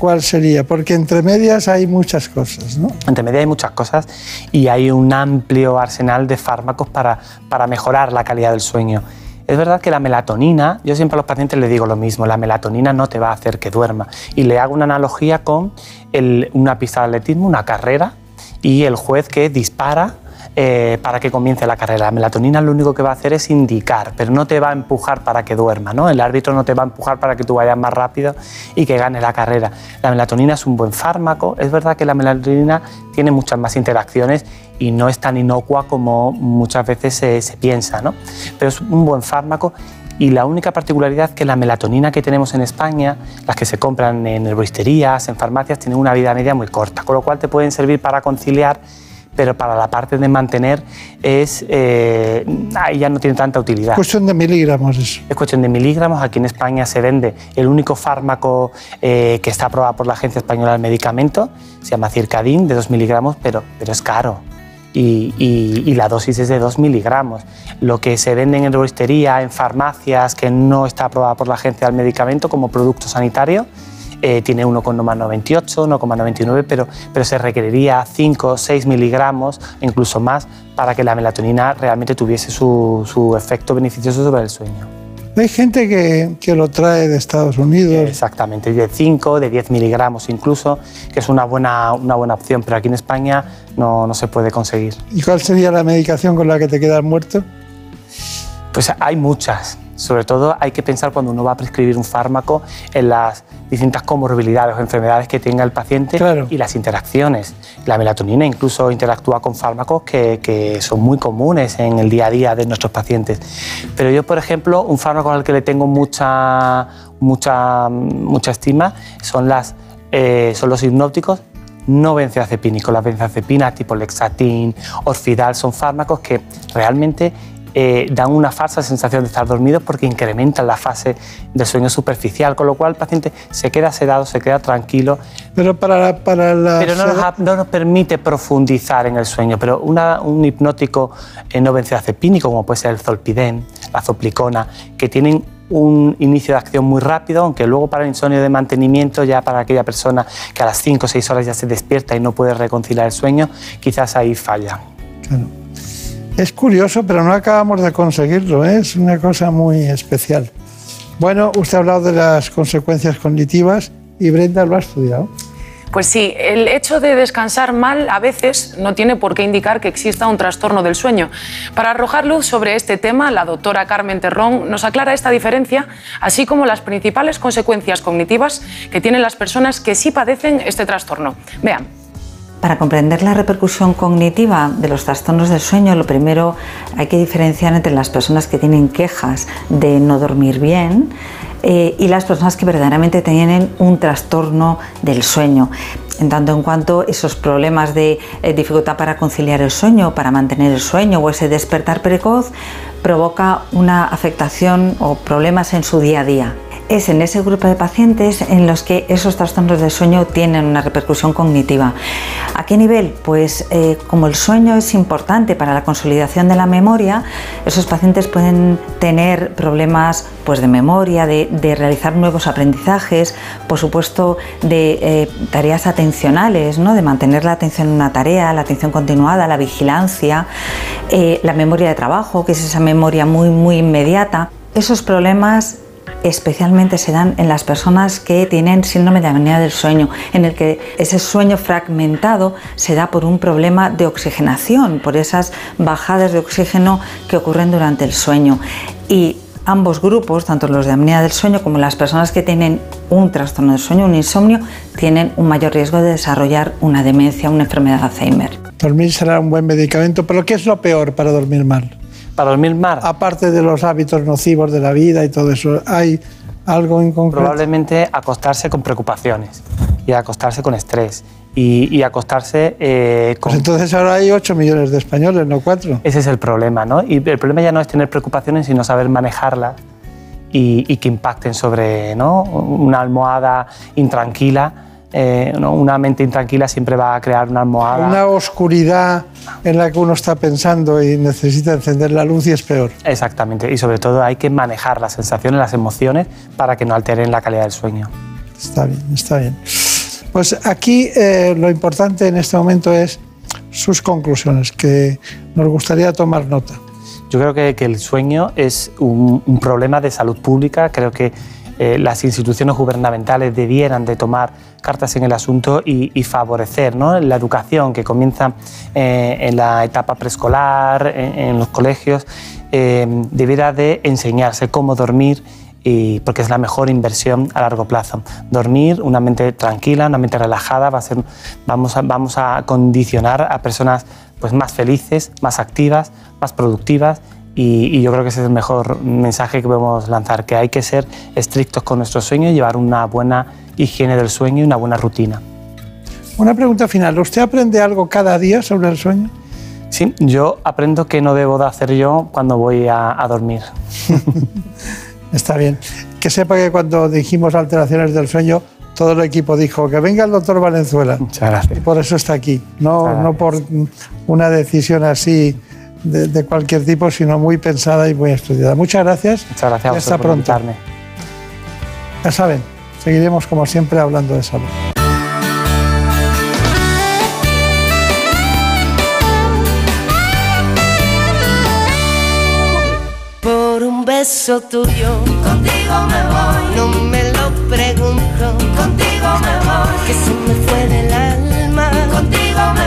¿cuál sería? Porque entre medias hay muchas cosas, ¿no? Entre medias hay muchas cosas y hay un amplio arsenal de fármacos para, para mejorar la calidad del sueño. Es verdad que la melatonina, yo siempre a los pacientes les digo lo mismo, la melatonina no te va a hacer que duerma. Y le hago una analogía con una pista de atletismo, una carrera, y el juez que dispara eh, para que comience la carrera. La melatonina lo único que va a hacer es indicar, pero no te va a empujar para que duerma, ¿no? El árbitro no te va a empujar para que tú vayas más rápido y que gane la carrera. La melatonina es un buen fármaco, es verdad que la melatonina tiene muchas más interacciones y no es tan inocua como muchas veces se, piensa, ¿no? Pero es un buen fármaco y la única particularidad es que la melatonina que tenemos en España, las que se compran en herboristerías, en farmacias, tienen una vida media muy corta, con lo cual te pueden servir para conciliar pero para la parte de mantener es eh, ya no tiene tanta utilidad. Cuestión de miligramos eso. Es cuestión de miligramos. Aquí en España se vende el único fármaco eh, que está aprobado por la Agencia Española del Medicamento, se llama Circadin, de 2 miligramos, pero, pero es caro. Y, y, la dosis es de 2 miligramos. Lo que se vende en herboristería, en farmacias, que no está aprobada por la Agencia del Medicamento como producto sanitario, eh, tiene 1,98, 1,99, pero, pero se requeriría 5 o 6 miligramos, incluso más, para que la melatonina realmente tuviese su, su efecto beneficioso sobre el sueño. Hay gente que, que, lo trae de Estados Unidos. Exactamente, de 5, de 10 miligramos incluso, que es una buena, una buena opción, pero aquí en España no, no se puede conseguir. ¿Y cuál sería la medicación con la que te quedas muerto? Pues hay muchas. Sobre todo hay que pensar cuando uno va a prescribir un fármaco en las distintas comorbilidades o enfermedades que tenga el paciente y las interacciones. La melatonina incluso interactúa con fármacos que, que, son muy comunes en el día a día de nuestros pacientes. Pero yo, por ejemplo, un fármaco al que le tengo mucha, mucha, mucha estima son, las, eh, son los hipnópticos no benzodiazepínicos. Las benzodiazepinas tipo Lexatin, Orfidal son fármacos que realmente eh, dan una falsa sensación de estar dormidos porque incrementan la fase del sueño superficial, con lo cual el paciente se queda sedado, se queda tranquilo. Pero para para Pero no nos, permite profundizar en el sueño. Pero un hipnótico eh, no benzodiazepínico, como puede ser el zolpidem, la zoplicona, que tienen un inicio de acción muy rápido, aunque luego para el insomnio de mantenimiento, ya para aquella persona que a las 5 o 6 horas ya se despierta y no puede reconciliar el sueño, quizás ahí falla. Claro. Es curioso, pero no acabamos de conseguirlo, ¿eh? es una cosa muy especial. Bueno, usted ha hablado de las consecuencias cognitivas y Brenda lo ha estudiado. Pues sí, el hecho de descansar mal a veces no tiene por qué indicar que exista un trastorno del sueño. Para arrojar luz sobre este tema, la doctora Carmen Terrón nos aclara esta diferencia, así como las principales consecuencias cognitivas que tienen las personas que sí padecen este trastorno. Vean. Para comprender la repercusión cognitiva de los trastornos del sueño, lo primero hay que diferenciar entre las personas que tienen quejas de no dormir bien eh, y las personas que verdaderamente tienen un trastorno del sueño. En tanto en cuanto esos problemas de eh, dificultad para conciliar el sueño, para mantener el sueño o ese despertar precoz, provoca una afectación o problemas en su día a día es en ese grupo de pacientes en los que esos trastornos del sueño tienen una repercusión cognitiva. ¿A qué nivel? Pues eh, como el sueño es importante para la consolidación de la memoria, esos pacientes pueden tener problemas pues, de memoria, de, realizar nuevos aprendizajes, por supuesto de eh, tareas atencionales, ¿no? de mantener la atención en una tarea, la atención continuada, la vigilancia, eh, la memoria de trabajo, que es esa memoria muy, muy inmediata. Esos problemas especialmente se dan en las personas que tienen síndrome de apnea del sueño, en el que ese sueño fragmentado se da por un problema de oxigenación, por esas bajadas de oxígeno que ocurren durante el sueño. Y ambos grupos, tanto los de apnea del sueño como las personas que tienen un trastorno del sueño, un insomnio, tienen un mayor riesgo de desarrollar una demencia, una enfermedad de Alzheimer. Dormir será un buen medicamento, pero ¿qué es lo peor para dormir mal? Para dormir mal. Aparte de los hábitos nocivos de la vida y todo eso, ¿hay algo en concreto? Probablemente acostarse con preocupaciones y acostarse con estrés y, acostarse eh, con... Pues entonces ahora hay 8 millones de españoles, no 4. Ese es el problema, ¿no? Y el problema ya no es tener preocupaciones, sino saber manejarlas y, y que impacten sobre ¿no? una almohada intranquila eh, una mente intranquila siempre va a crear una almohada. Una oscuridad en la que uno está pensando y necesita encender la luz y es peor. Exactamente, y sobre todo hay que manejar las sensaciones, las emociones para que no alteren la calidad del sueño. Está bien, está bien. Pues aquí eh, lo importante en este momento es sus conclusiones, que nos gustaría tomar nota. Yo creo que, el sueño es un, un problema de salud pública, creo que eh, las instituciones gubernamentales debieran de tomar cartas en el asunto y, favorecer la educación que comienza eh, en la etapa preescolar, en, los colegios, eh, debiera de enseñarse cómo dormir y porque es la mejor inversión a largo plazo. Dormir, una mente tranquila, una mente relajada, va a ser, vamos, a, vamos a condicionar a personas pues, más felices, más activas, más productivas y, yo creo que ese es el mejor mensaje que podemos lanzar, que hay que ser estrictos con nuestro sueño y llevar una buena higiene del sueño y una buena rutina. Una pregunta final, ¿usted aprende algo cada día sobre el sueño? Sí, yo aprendo que no debo de hacer yo cuando voy a, dormir. Está bien. Que sepa que cuando dijimos alteraciones del sueño, todo el equipo dijo que venga el doctor Valenzuela. Muchas gracias. Y por eso está aquí, no, no por una decisión así de, cualquier tipo, sino muy pensada y muy estudiada. Muchas gracias. Muchas gracias. Y hasta pronto. Ya saben, seguiremos como siempre hablando de salud. Por un beso tuyo, contigo me voy. No me lo pregunto, contigo me voy. Que se me fue del alma, contigo me voy